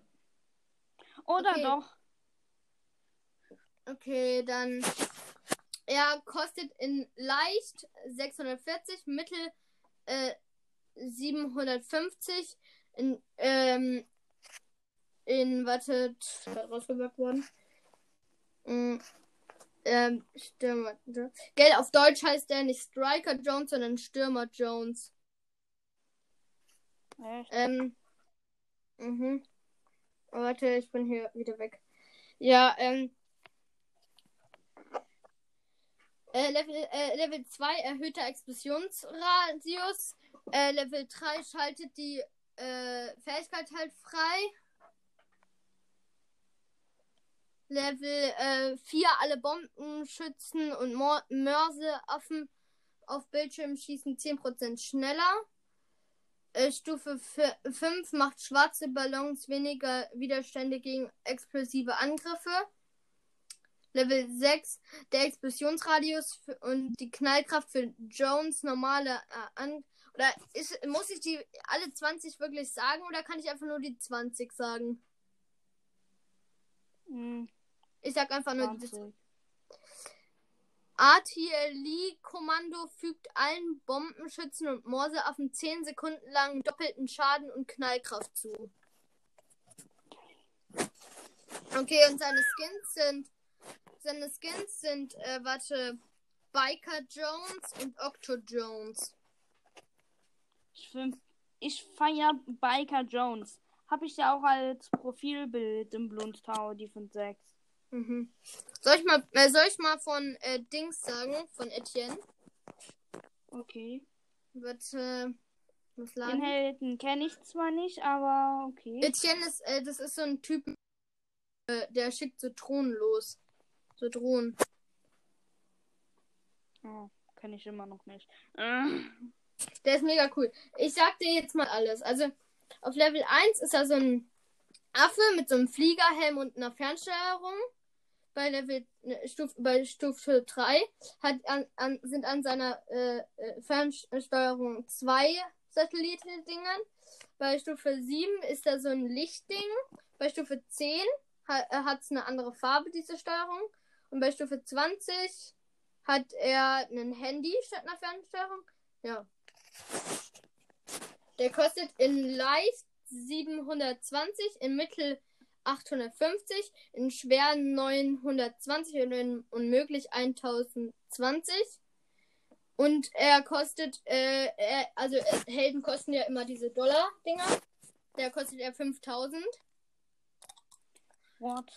Oder okay. doch?
Okay, dann. Er kostet in leicht 640, mittel äh, 750, in, ähm, in, warte, rausgewirkt worden. Mhm. Ähm, Stürmer. Gell, auf Deutsch heißt der nicht Striker Jones, sondern Stürmer Jones. Echt? Ähm. Mhm. Warte, ich bin hier wieder weg. Ja, ähm. Äh, Level, äh, Level 2 erhöhter Explosionsradius. Äh, Level 3 schaltet die äh, Fähigkeit halt frei. Level äh, 4 alle Bombenschützen und Mor Mörseaffen auf Bildschirm schießen 10% schneller. Äh, Stufe 5 macht schwarze Ballons weniger Widerstände gegen explosive Angriffe. Level 6, der Explosionsradius und die Knallkraft für Jones normale äh, an oder ist, muss ich die alle 20 wirklich sagen oder kann ich einfach nur die 20 sagen? Hm. Ich sag einfach 20. nur die Artillerie-Kommando fügt allen Bombenschützen und Morseaffen 10 Sekunden lang doppelten Schaden und Knallkraft zu. Okay, und seine Skins sind seine Skins sind, äh, warte, Biker Jones und Octo Jones.
Ich, ich feier Biker Jones. Habe ich ja auch als Profilbild im Bloons Tower, die von 6.
Mhm. Soll ich mal, äh, soll ich mal von äh, Dings sagen, von Etienne?
Okay.
Wird, äh,
Den Helden kenne ich zwar nicht, aber okay.
Etienne ist, äh, das ist so ein Typ, äh, der schickt so Drohnen los. So Drohnen.
Oh, kenne ich immer noch nicht.
Der ist mega cool. Ich sag dir jetzt mal alles. Also, auf Level 1 ist er so ein Affe mit so einem Fliegerhelm und einer Fernsteuerung. Bei Level ne, Stufe, bei Stufe 3 hat an, an, sind an seiner äh, äh Fernsteuerung zwei Satelliten-Dingern. Bei Stufe 7 ist da so ein Lichtding. Bei Stufe 10 hat es eine andere Farbe, diese Steuerung. Und bei Stufe 20 hat er ein Handy statt einer Fernsteuerung. Ja. Der kostet in leicht 720, in mittel 850, in schwer 920 und in unmöglich 1020. Und er kostet, äh, er, also äh, Helden kosten ja immer diese Dollar-Dinger. Der kostet er 5000.
What?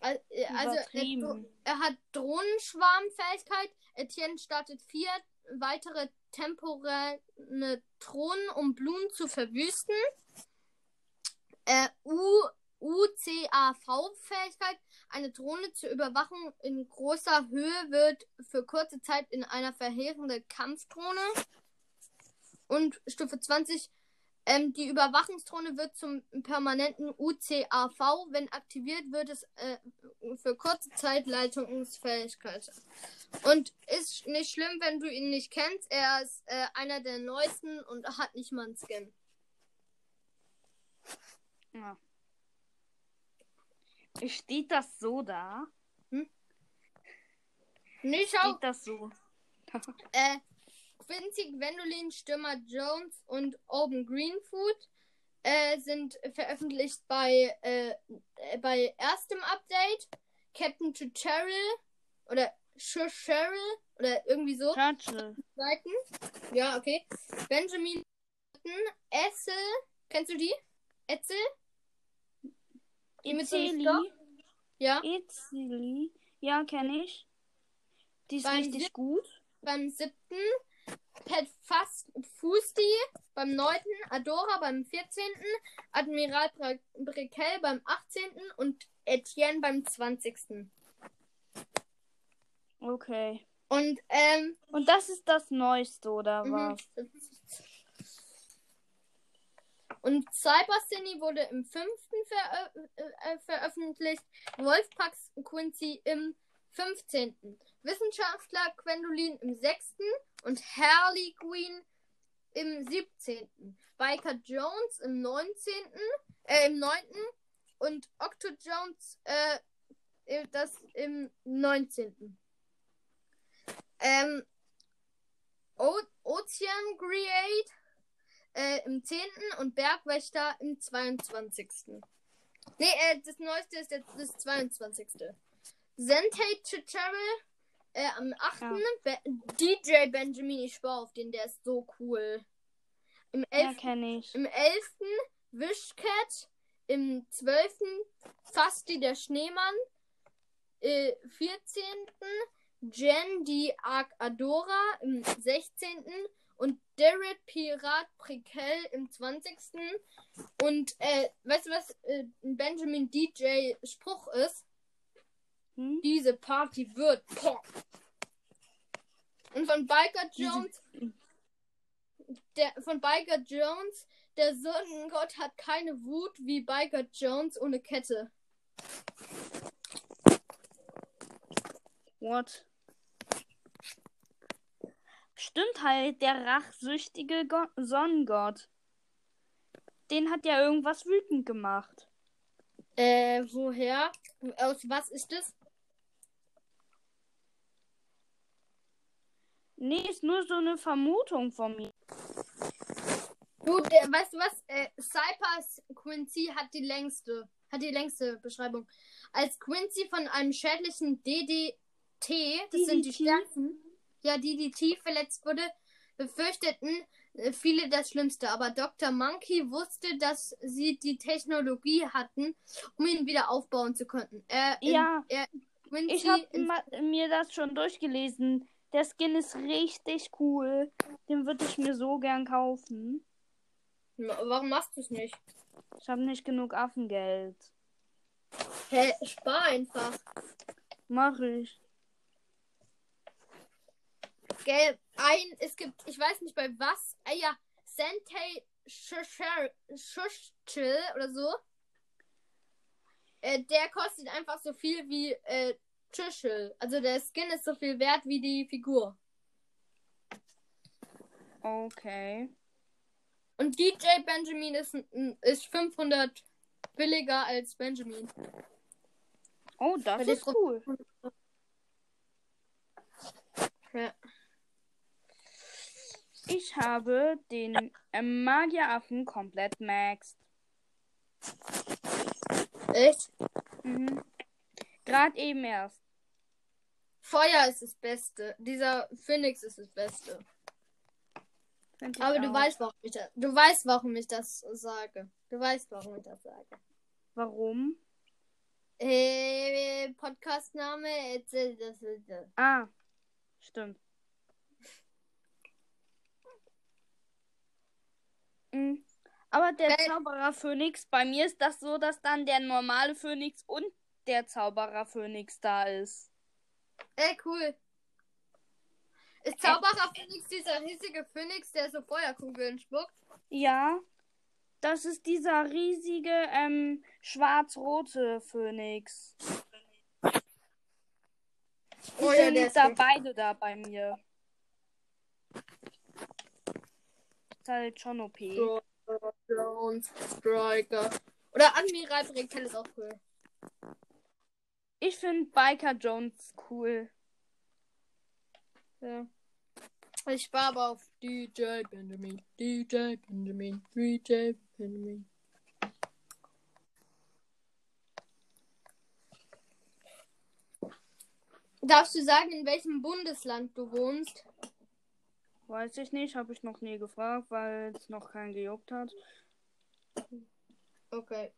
Äh, Also er, er hat Drohnenschwarmfähigkeit. Etienne startet vier weitere temporäre Drohnen, um Blumen zu verwüsten. Äh, U UCAV-Fähigkeit. Eine Drohne zur Überwachung in großer Höhe wird für kurze Zeit in einer verheerende Kampfdrohne. Und Stufe 20. Ähm, die Überwachungsdrohne wird zum permanenten UCAV. Wenn aktiviert, wird es äh, für kurze Zeit Leitungsfähigkeit. Und ist nicht schlimm, wenn du ihn nicht kennst. Er ist äh, einer der neuesten und hat nicht mal einen Skin.
Ja. Steht das so da?
Nee, schau,
Steht das so?
äh, Quincy, Gwendolyn, Stürmer Jones und Oben Greenfoot äh, sind veröffentlicht bei, äh, äh, bei erstem Update. Captain Tutorial oder Cheryl oder irgendwie so.
Churchill.
Zweiten. Ja, okay. Benjamin Essel. Kennst du die? Etzel? Mit so. Ja.
Itzeli. Ja, kenne ich. Die ist
Beim
richtig gut.
beim siebten, Pet Fast Fusti beim neunten, Adora beim vierzehnten, Admiral Brickell beim achtzehnten und Etienne beim zwanzigsten.
Okay.
Und ähm,
Und das ist das Neueste, oder
mhm.
was?
Und Cyber Cine wurde im fünften verö äh, veröffentlicht, Wolfpax Quincy im 15. Wissenschaftler Gwendolyn im 6. und Harley Quinn im 17. Biker Jones im 19. Äh, im 9. und Octo Jones äh, äh, das im 19. Ähm, o Ocean Create äh, im 10. und Bergwächter im 22. Nee, äh, das neueste ist jetzt das 22. Sentai Tutorial äh, am 8.
Ja.
Be DJ Benjamin, ich schwör auf den, der ist so cool. Im 11.
Ja, kenne ich.
Im 11. Wishcat. Im 12. Fasti der Schneemann. Äh, 14. Jen die Ark Adora im 16. Und Derek Pirat Prikel im 20. Und äh, weißt du, was äh, Benjamin DJ Spruch ist?
Hm?
Diese Party wird Pop. Und von Biker Jones, der von Biker Jones, der Sonnengott hat keine Wut wie Biker Jones ohne Kette.
What? Stimmt halt, der rachsüchtige Go Sonnengott. Den hat ja irgendwas wütend gemacht.
Äh, woher? Aus was ist es?
Nee, ist nur so eine Vermutung von mir.
Du, der, weißt du was? Äh, Cypers Quincy hat die längste, hat die längste Beschreibung. Als Quincy von einem schädlichen DDT, das sind die
DDT?
stärksten, ja, DDT verletzt wurde, befürchteten äh, viele das Schlimmste. Aber Dr. Monkey wusste, dass sie die Technologie hatten, um ihn wieder aufbauen zu können. Er,
Ja.
er,
Ich habe mir das schon durchgelesen. Der Skin ist richtig cool. Den würde ich mir so gern kaufen.
Warum machst du es nicht?
Ich habe nicht genug Affengeld.
Hä, spar einfach.
Mach ich.
Gell, ein, es gibt, ich weiß nicht bei was, ah ja, Sentei Schuschel oder so. Äh, der kostet einfach so viel wie äh, Tschüschel. Also der Skin ist so viel wert wie die Figur.
Okay.
Und DJ Benjamin ist, ist 500 billiger als Benjamin.
Oh, das
den
ist cool.
Ja.
Ich habe den äh, Magieraffen komplett maxed.
Echt?
Mhm. Gerade eben erst.
Feuer ist das Beste. Dieser Phoenix ist das Beste. Aber du weißt, warum ich das, du weißt, warum ich das sage. Du weißt, warum ich das sage.
Warum?
Podcastname. äh, das.
Ah, stimmt. Mm, Aber der
Weil-
Zauberer Phönix, bei mir ist das so, dass dann der normale Phönix und der Zauberer Phönix da ist.
Ey, cool. Ist Zauberer Phoenix dieser riesige Phoenix, der so Feuerkugeln spuckt?
Ja, das ist dieser riesige ähm, schwarz-rote Phönix. Die
Oh ja,
sind
der ist
da
gut.
beide da bei mir. Halt schon OP.
Striker, Jones, Striker. Oder Admiral Brekel ist auch cool.
Ich finde Biker Jones cool.
Ja. Ich spare aber auf DJ Benjamin. DJ Benjamin. DJ Benjamin. Darfst du sagen, in welchem Bundesland du wohnst?
Weiß ich nicht, habe ich noch nie gefragt, weil es noch keinen gejuckt hat.
Okay.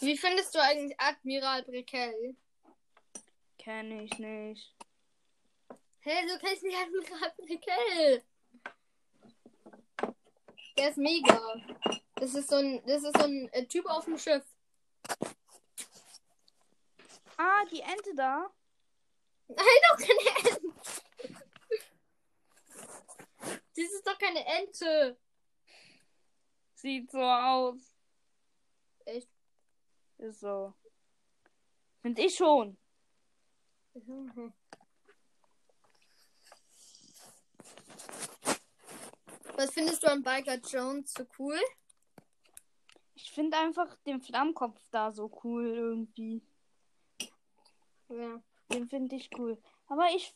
Wie findest du eigentlich Admiral Brekel?
Kenne ich nicht.
Hey, du kennst nicht Admiral Brekel. Der ist mega. Das ist so ein, das ist so ein äh, Typ auf dem Schiff.
Ah, die Ente da.
Nein, doch keine Ente. Das ist doch keine Ente.
Sieht so aus.
Echt?
Ist so. Find ich schon.
Was findest du an Biker Jones so cool?
Ich finde einfach den Flammkopf da so cool irgendwie.
Ja.
Den finde ich cool. Aber ich.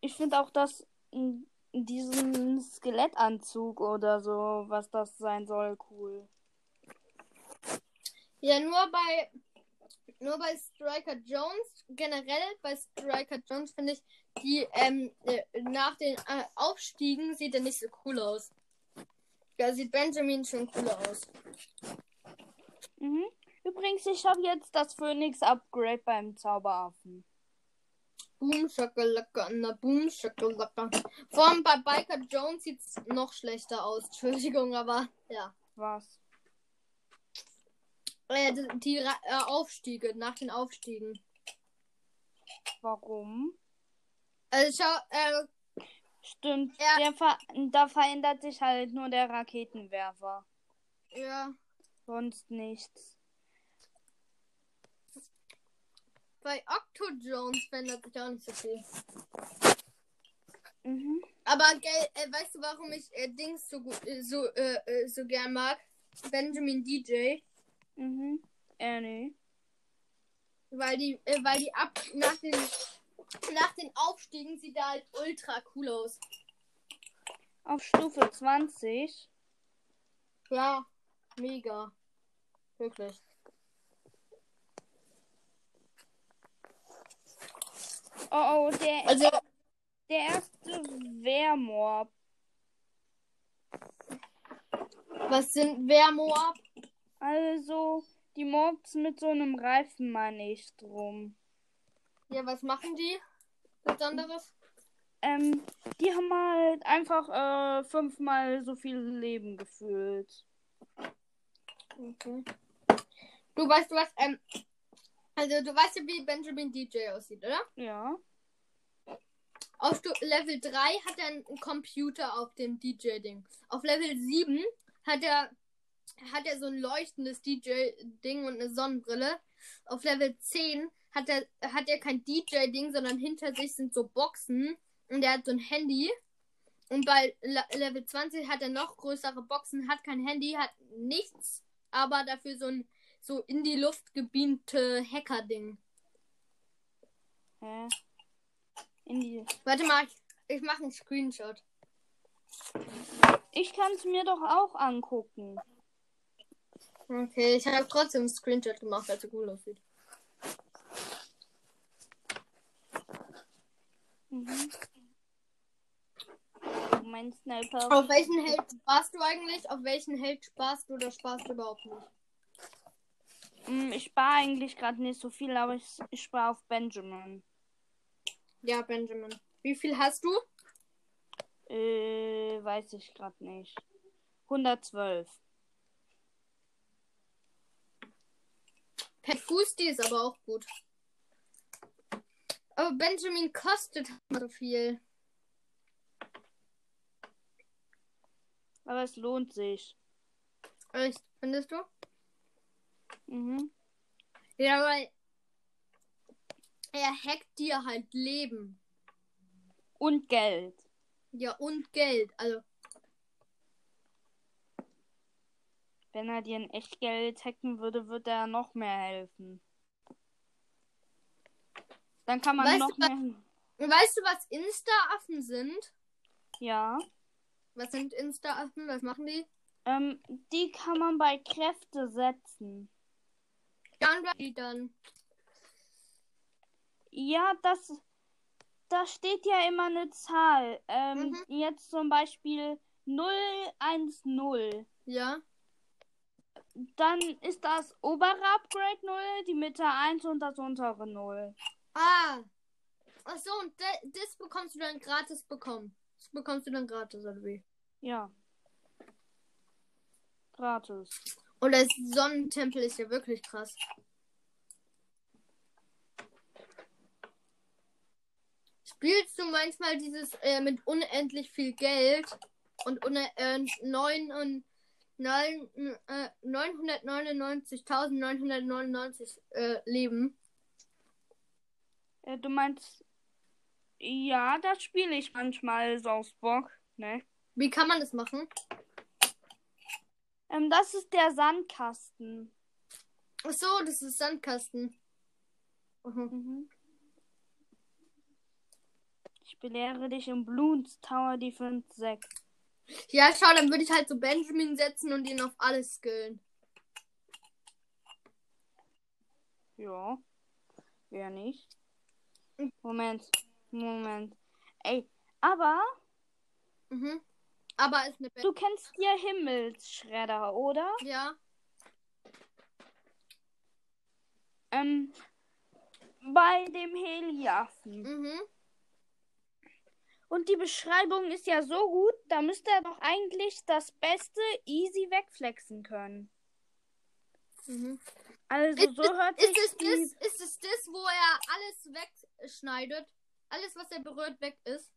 Ich finde auch, dass diesem Skelettanzug oder so, was das sein soll, cool.
Ja, nur bei nur bei Striker Jones, generell bei Striker Jones finde ich, die ähm, äh, nach den äh, Aufstiegen sieht er nicht so cool aus. Da sieht Benjamin schon cooler aus.
Mhm. Übrigens, ich habe jetzt das Phoenix-Upgrade beim Zauberaffen.
Boom, Schakalaka, na Boom, Schakalaka. Vor allem bei Biker Jones sieht es noch schlechter aus. Entschuldigung, aber ja.
Was?
Äh, die äh, Aufstiege, nach den Aufstiegen.
Warum?
Also schau, äh,
Stimmt,
Ja.
der ver da verändert sich halt nur der Raketenwerfer.
ja,
Sonst nichts.
Bei Octo Jones verändert sich auch nicht so viel.
Mhm.
Aber gell, äh, weißt du, warum ich äh, Dings so gut, äh, so, äh, äh, so gern mag? Benjamin DJ.
Mhm. Äh, nee.
Weil die, äh, weil die ab nach den nach den Aufstiegen sieht er halt ultra cool aus.
Auf Stufe 20.
Ja, mega. Wirklich.
Oh, oh, der,
Also,
der erste Wehrmob.
was sind Wehrmoab?
Also, die Mobs mit so einem Reifen, meine ich, drum.
Ja, was machen die? Besonderes?
Ähm, die haben halt einfach äh, fünfmal so viel Leben gefühlt.
Okay. Du weißt, was, ähm, also du weißt ja, wie Benjamin DJ aussieht, oder?
Ja.
Auf Level 3 hat er einen Computer auf dem DJ-Ding. Auf Level 7 hat er, hat er so ein leuchtendes DJ-Ding und eine Sonnenbrille. Auf Level 10 hat er, hat er kein DJ-Ding, sondern hinter sich sind so Boxen und er hat so ein Handy. Und bei Le Level 20 hat er noch größere Boxen, hat kein Handy, hat nichts, aber dafür so ein so in die Luft gebeamte Hacker-Ding.
Hä? In die.
Warte mal, ich, ich mache einen Screenshot.
Ich kann es mir doch auch angucken.
Okay, ich habe trotzdem einen Screenshot gemacht, weil es so cool aussieht.
Mhm. Mein Sniper.
Auf welchen Held sparst du eigentlich? Auf welchen Held sparst du oder sparst du überhaupt nicht?
Mm, Ich spare eigentlich gerade nicht so viel, aber ich, ich spare auf Benjamin.
Ja, Benjamin. Wie viel hast du?
Äh, weiß ich gerade nicht. 112.
Pet Gusti ist aber auch gut. Aber Benjamin kostet so viel.
Aber es lohnt sich.
Echt, findest du?
Mhm.
Ja, weil er hackt dir halt Leben.
Und Geld.
Ja, und Geld. Also,
Wenn er dir in echt Geld hacken würde, würde er noch mehr helfen. Dann kann man
Weißt
noch
du, was-
mehr.
weißt du, was Insta-Affen sind?
Ja.
Was sind Insta-Affen? Was machen die?
Ähm, die kann man bei Kräfte setzen.
Ja, und was die dann?
Ja, das. Da steht ja immer eine Zahl. Ähm,
Mhm.
Jetzt zum Beispiel 010.
Ja.
Dann ist das obere Upgrade 0, die Mitte 1 und das untere 0.
Ah. Ach so, und das bekommst du dann gratis bekommen. Das bekommst du dann gratis, oder wie?
Ja. Gratis.
Und das Sonnentempel ist ja wirklich krass. Spielst du manchmal dieses äh, mit unendlich viel Geld und une äh, neun und neun, äh, 999.999 äh, Leben?
Äh, du meinst. Ja, das spiele ich manchmal so aus Bock, ne?
Wie kann man das machen?
Ähm, das ist der Sandkasten.
Ach so, das ist Sandkasten. Mhm.
Ich belehre dich im Bloons Tower Defense 6.
Ja, schau, dann würde ich halt so Benjamin setzen und ihn auf alles skillen.
Ja. Wer nicht? Moment. Moment. Ey, aber
Mhm. Aber ist eine Ben
du kennst ja Himmelsschredder, oder?
Ja.
Ähm, bei dem Heliaffen.
Mhm.
Und die Beschreibung ist ja so gut, da müsste er doch eigentlich das Beste easy wegflexen können.
Mhm.
Also
Ist,
so
es-
hört
ist,
sich
es
die...
das, ist es das, wo er alles wegschneidet? Alles, was er berührt, weg ist?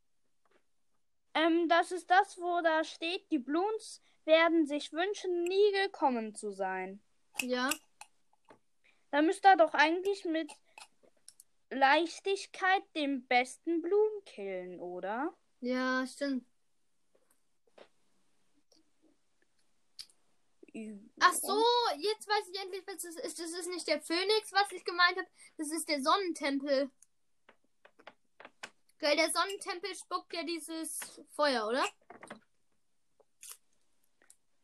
Ähm, das ist das, wo da steht, die Bloons werden sich wünschen, nie gekommen zu sein.
Ja.
Da müsste er doch eigentlich mit Leichtigkeit den besten Blumen killen, oder?
Ja, stimmt. Ach so, jetzt weiß ich endlich, was das ist. Das ist nicht der Phönix, was ich gemeint habe. Das ist der Sonnentempel. Weil der Sonnentempel spuckt ja dieses Feuer, oder?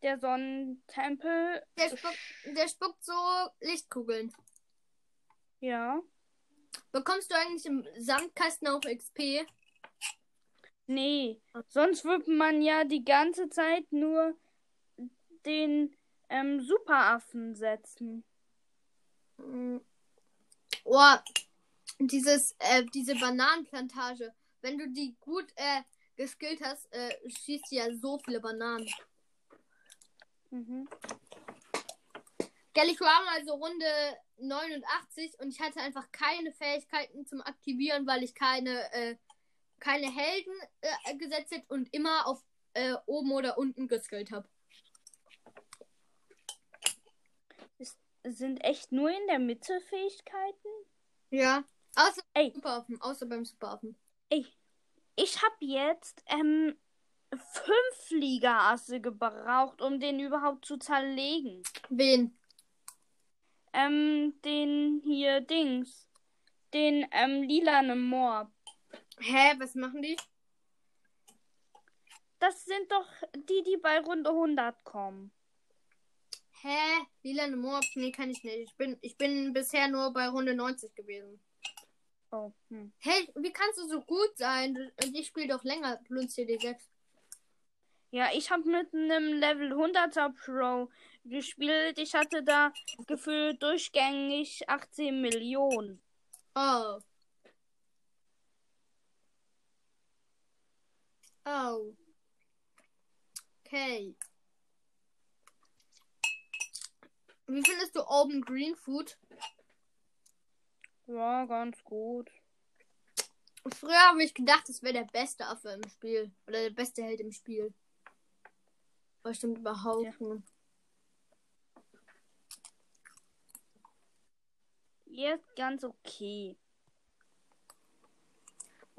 Der Sonnentempel.
Der spuckt, der spuckt so Lichtkugeln.
Ja.
Bekommst du eigentlich im Sandkasten auch XP?
Nee. Sonst würde man ja die ganze Zeit nur den ähm, Superaffen setzen.
Mm. Oh, dieses, äh, diese Bananenplantage. Wenn du die gut äh, geskillt hast, äh, schießt die ja so viele Bananen.
Mhm.
Gell, ich war mal so Runde 89 und ich hatte einfach keine Fähigkeiten zum Aktivieren, weil ich keine, äh, keine Helden äh, gesetzt hätte und immer auf äh, oben oder unten geskillt habe.
Sind echt nur in der Mitte Fähigkeiten?
Ja. Außer
Ey.
beim Superaffen. Außer beim Superaffen.
Ey, ich habe jetzt ähm, fünf Fliegerasse gebraucht, um den überhaupt zu zerlegen.
Wen?
Ähm, den hier Dings. Den ähm, lilanen Moor.
Hä, was machen die?
Das sind doch die, die bei Runde 100 kommen.
Hä? Lilane Moab? Nee, kann ich nicht. Ich bin, ich bin bisher nur bei Runde 90 gewesen.
Oh, hm.
Hey, wie kannst du so gut sein? Und ich spiele doch länger Bloons CD6.
Ja, ich habe mit einem Level 100er Pro gespielt. Ich hatte da gefühlt durchgängig 18 Millionen.
Oh. Oh. Okay. Wie findest du Open Green Food?
Ja, ganz gut.
Früher habe ich gedacht, das wäre der beste Affe im Spiel. Oder der beste Held im Spiel. Aber stimmt überhaupt
Ja.
nicht.
Jetzt ganz okay.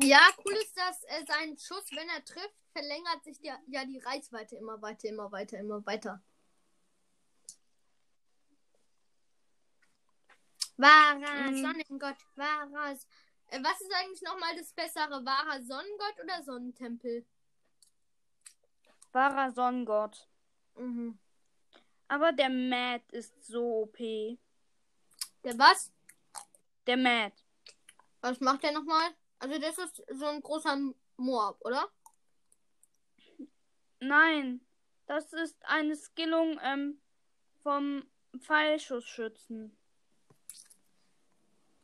Ja, cool ist, dass äh, sein Schuss, wenn er trifft, verlängert sich der, ja die Reichweite immer weiter, immer weiter, immer weiter. Wahrer. Sonnengott, wahrer. Äh, was ist eigentlich nochmal das bessere? Wahrer Sonnengott oder Sonnentempel?
Wahrer Sonnengott.
Mhm.
Aber der Matt ist so OP.
Der was?
Der Matt.
Was macht der nochmal? Also das ist so ein großer Moab, oder?
Nein, das ist eine Skillung ähm, vom Pfeilschussschützen.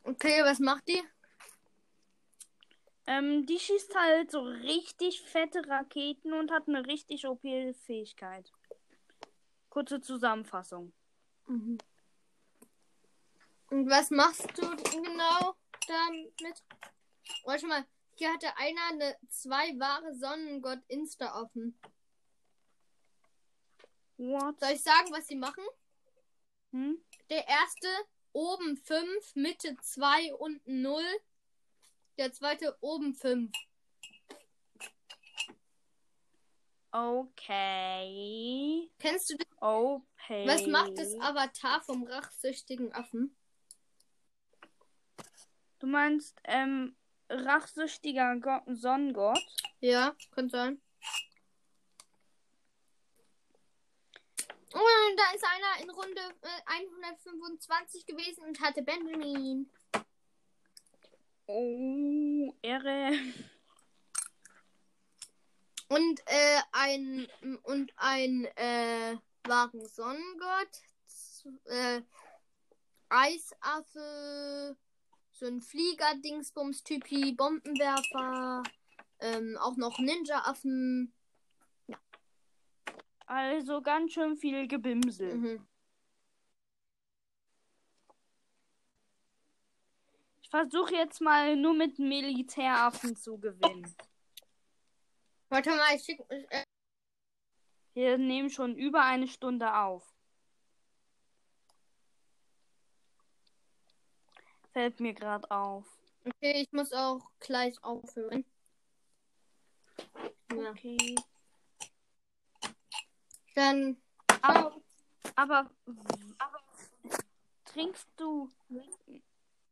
Okay, was macht die?
Ähm, die schießt halt so richtig fette Raketen und hat eine richtig OP-Fähigkeit. Kurze Zusammenfassung.
Mhm. Und was machst du genau damit? Warte mal, hier hatte einer eine zwei wahre Sonnengott Insta offen.
What?
Soll ich sagen, was sie machen?
Hm?
Der erste oben 5, Mitte 2, unten 0. Der zweite oben 5.
Okay.
Kennst du das?
Okay.
Was macht das Avatar vom rachsüchtigen Affen?
Du meinst, ähm, rachsüchtiger Go Sonnengott?
Ja, könnte sein. Oh, da ist einer in Runde äh, 125 gewesen und hatte Benjamin.
Oh, Ehre.
Und äh, ein und ein äh, wahren Sonnengott. Äh, Eisaffe. So ein Flieger-Dingsbums-Typi, Bombenwerfer. Ähm, auch noch Ninja-Affen.
Also ganz schön viel Gebimsel.
Mhm.
Ich versuche jetzt mal nur mit Militäraffen zu gewinnen.
Warte mal, ich schick. Äh,
Wir nehmen schon über eine Stunde auf. Fällt mir gerade auf.
okay, ich muss auch gleich aufhören. Ja.
Okay.
Dann.
Aber, aber, aber trinkst du?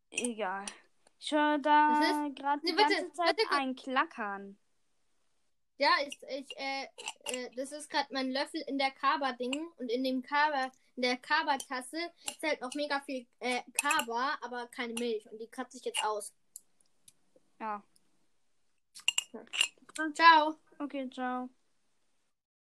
Egal. Ich höre da gerade die
Nee, warte,
ganze Zeit ein Klackern.
Ja, ich, ich, äh, äh, das ist gerade mein Löffel in der Kaba-Ding und in dem Kaba, in der Kaba-Tasse ist halt noch mega viel äh, Kaba, aber keine Milch und die kratze ich jetzt aus.
Ja.
Ciao.
Okay, ciao.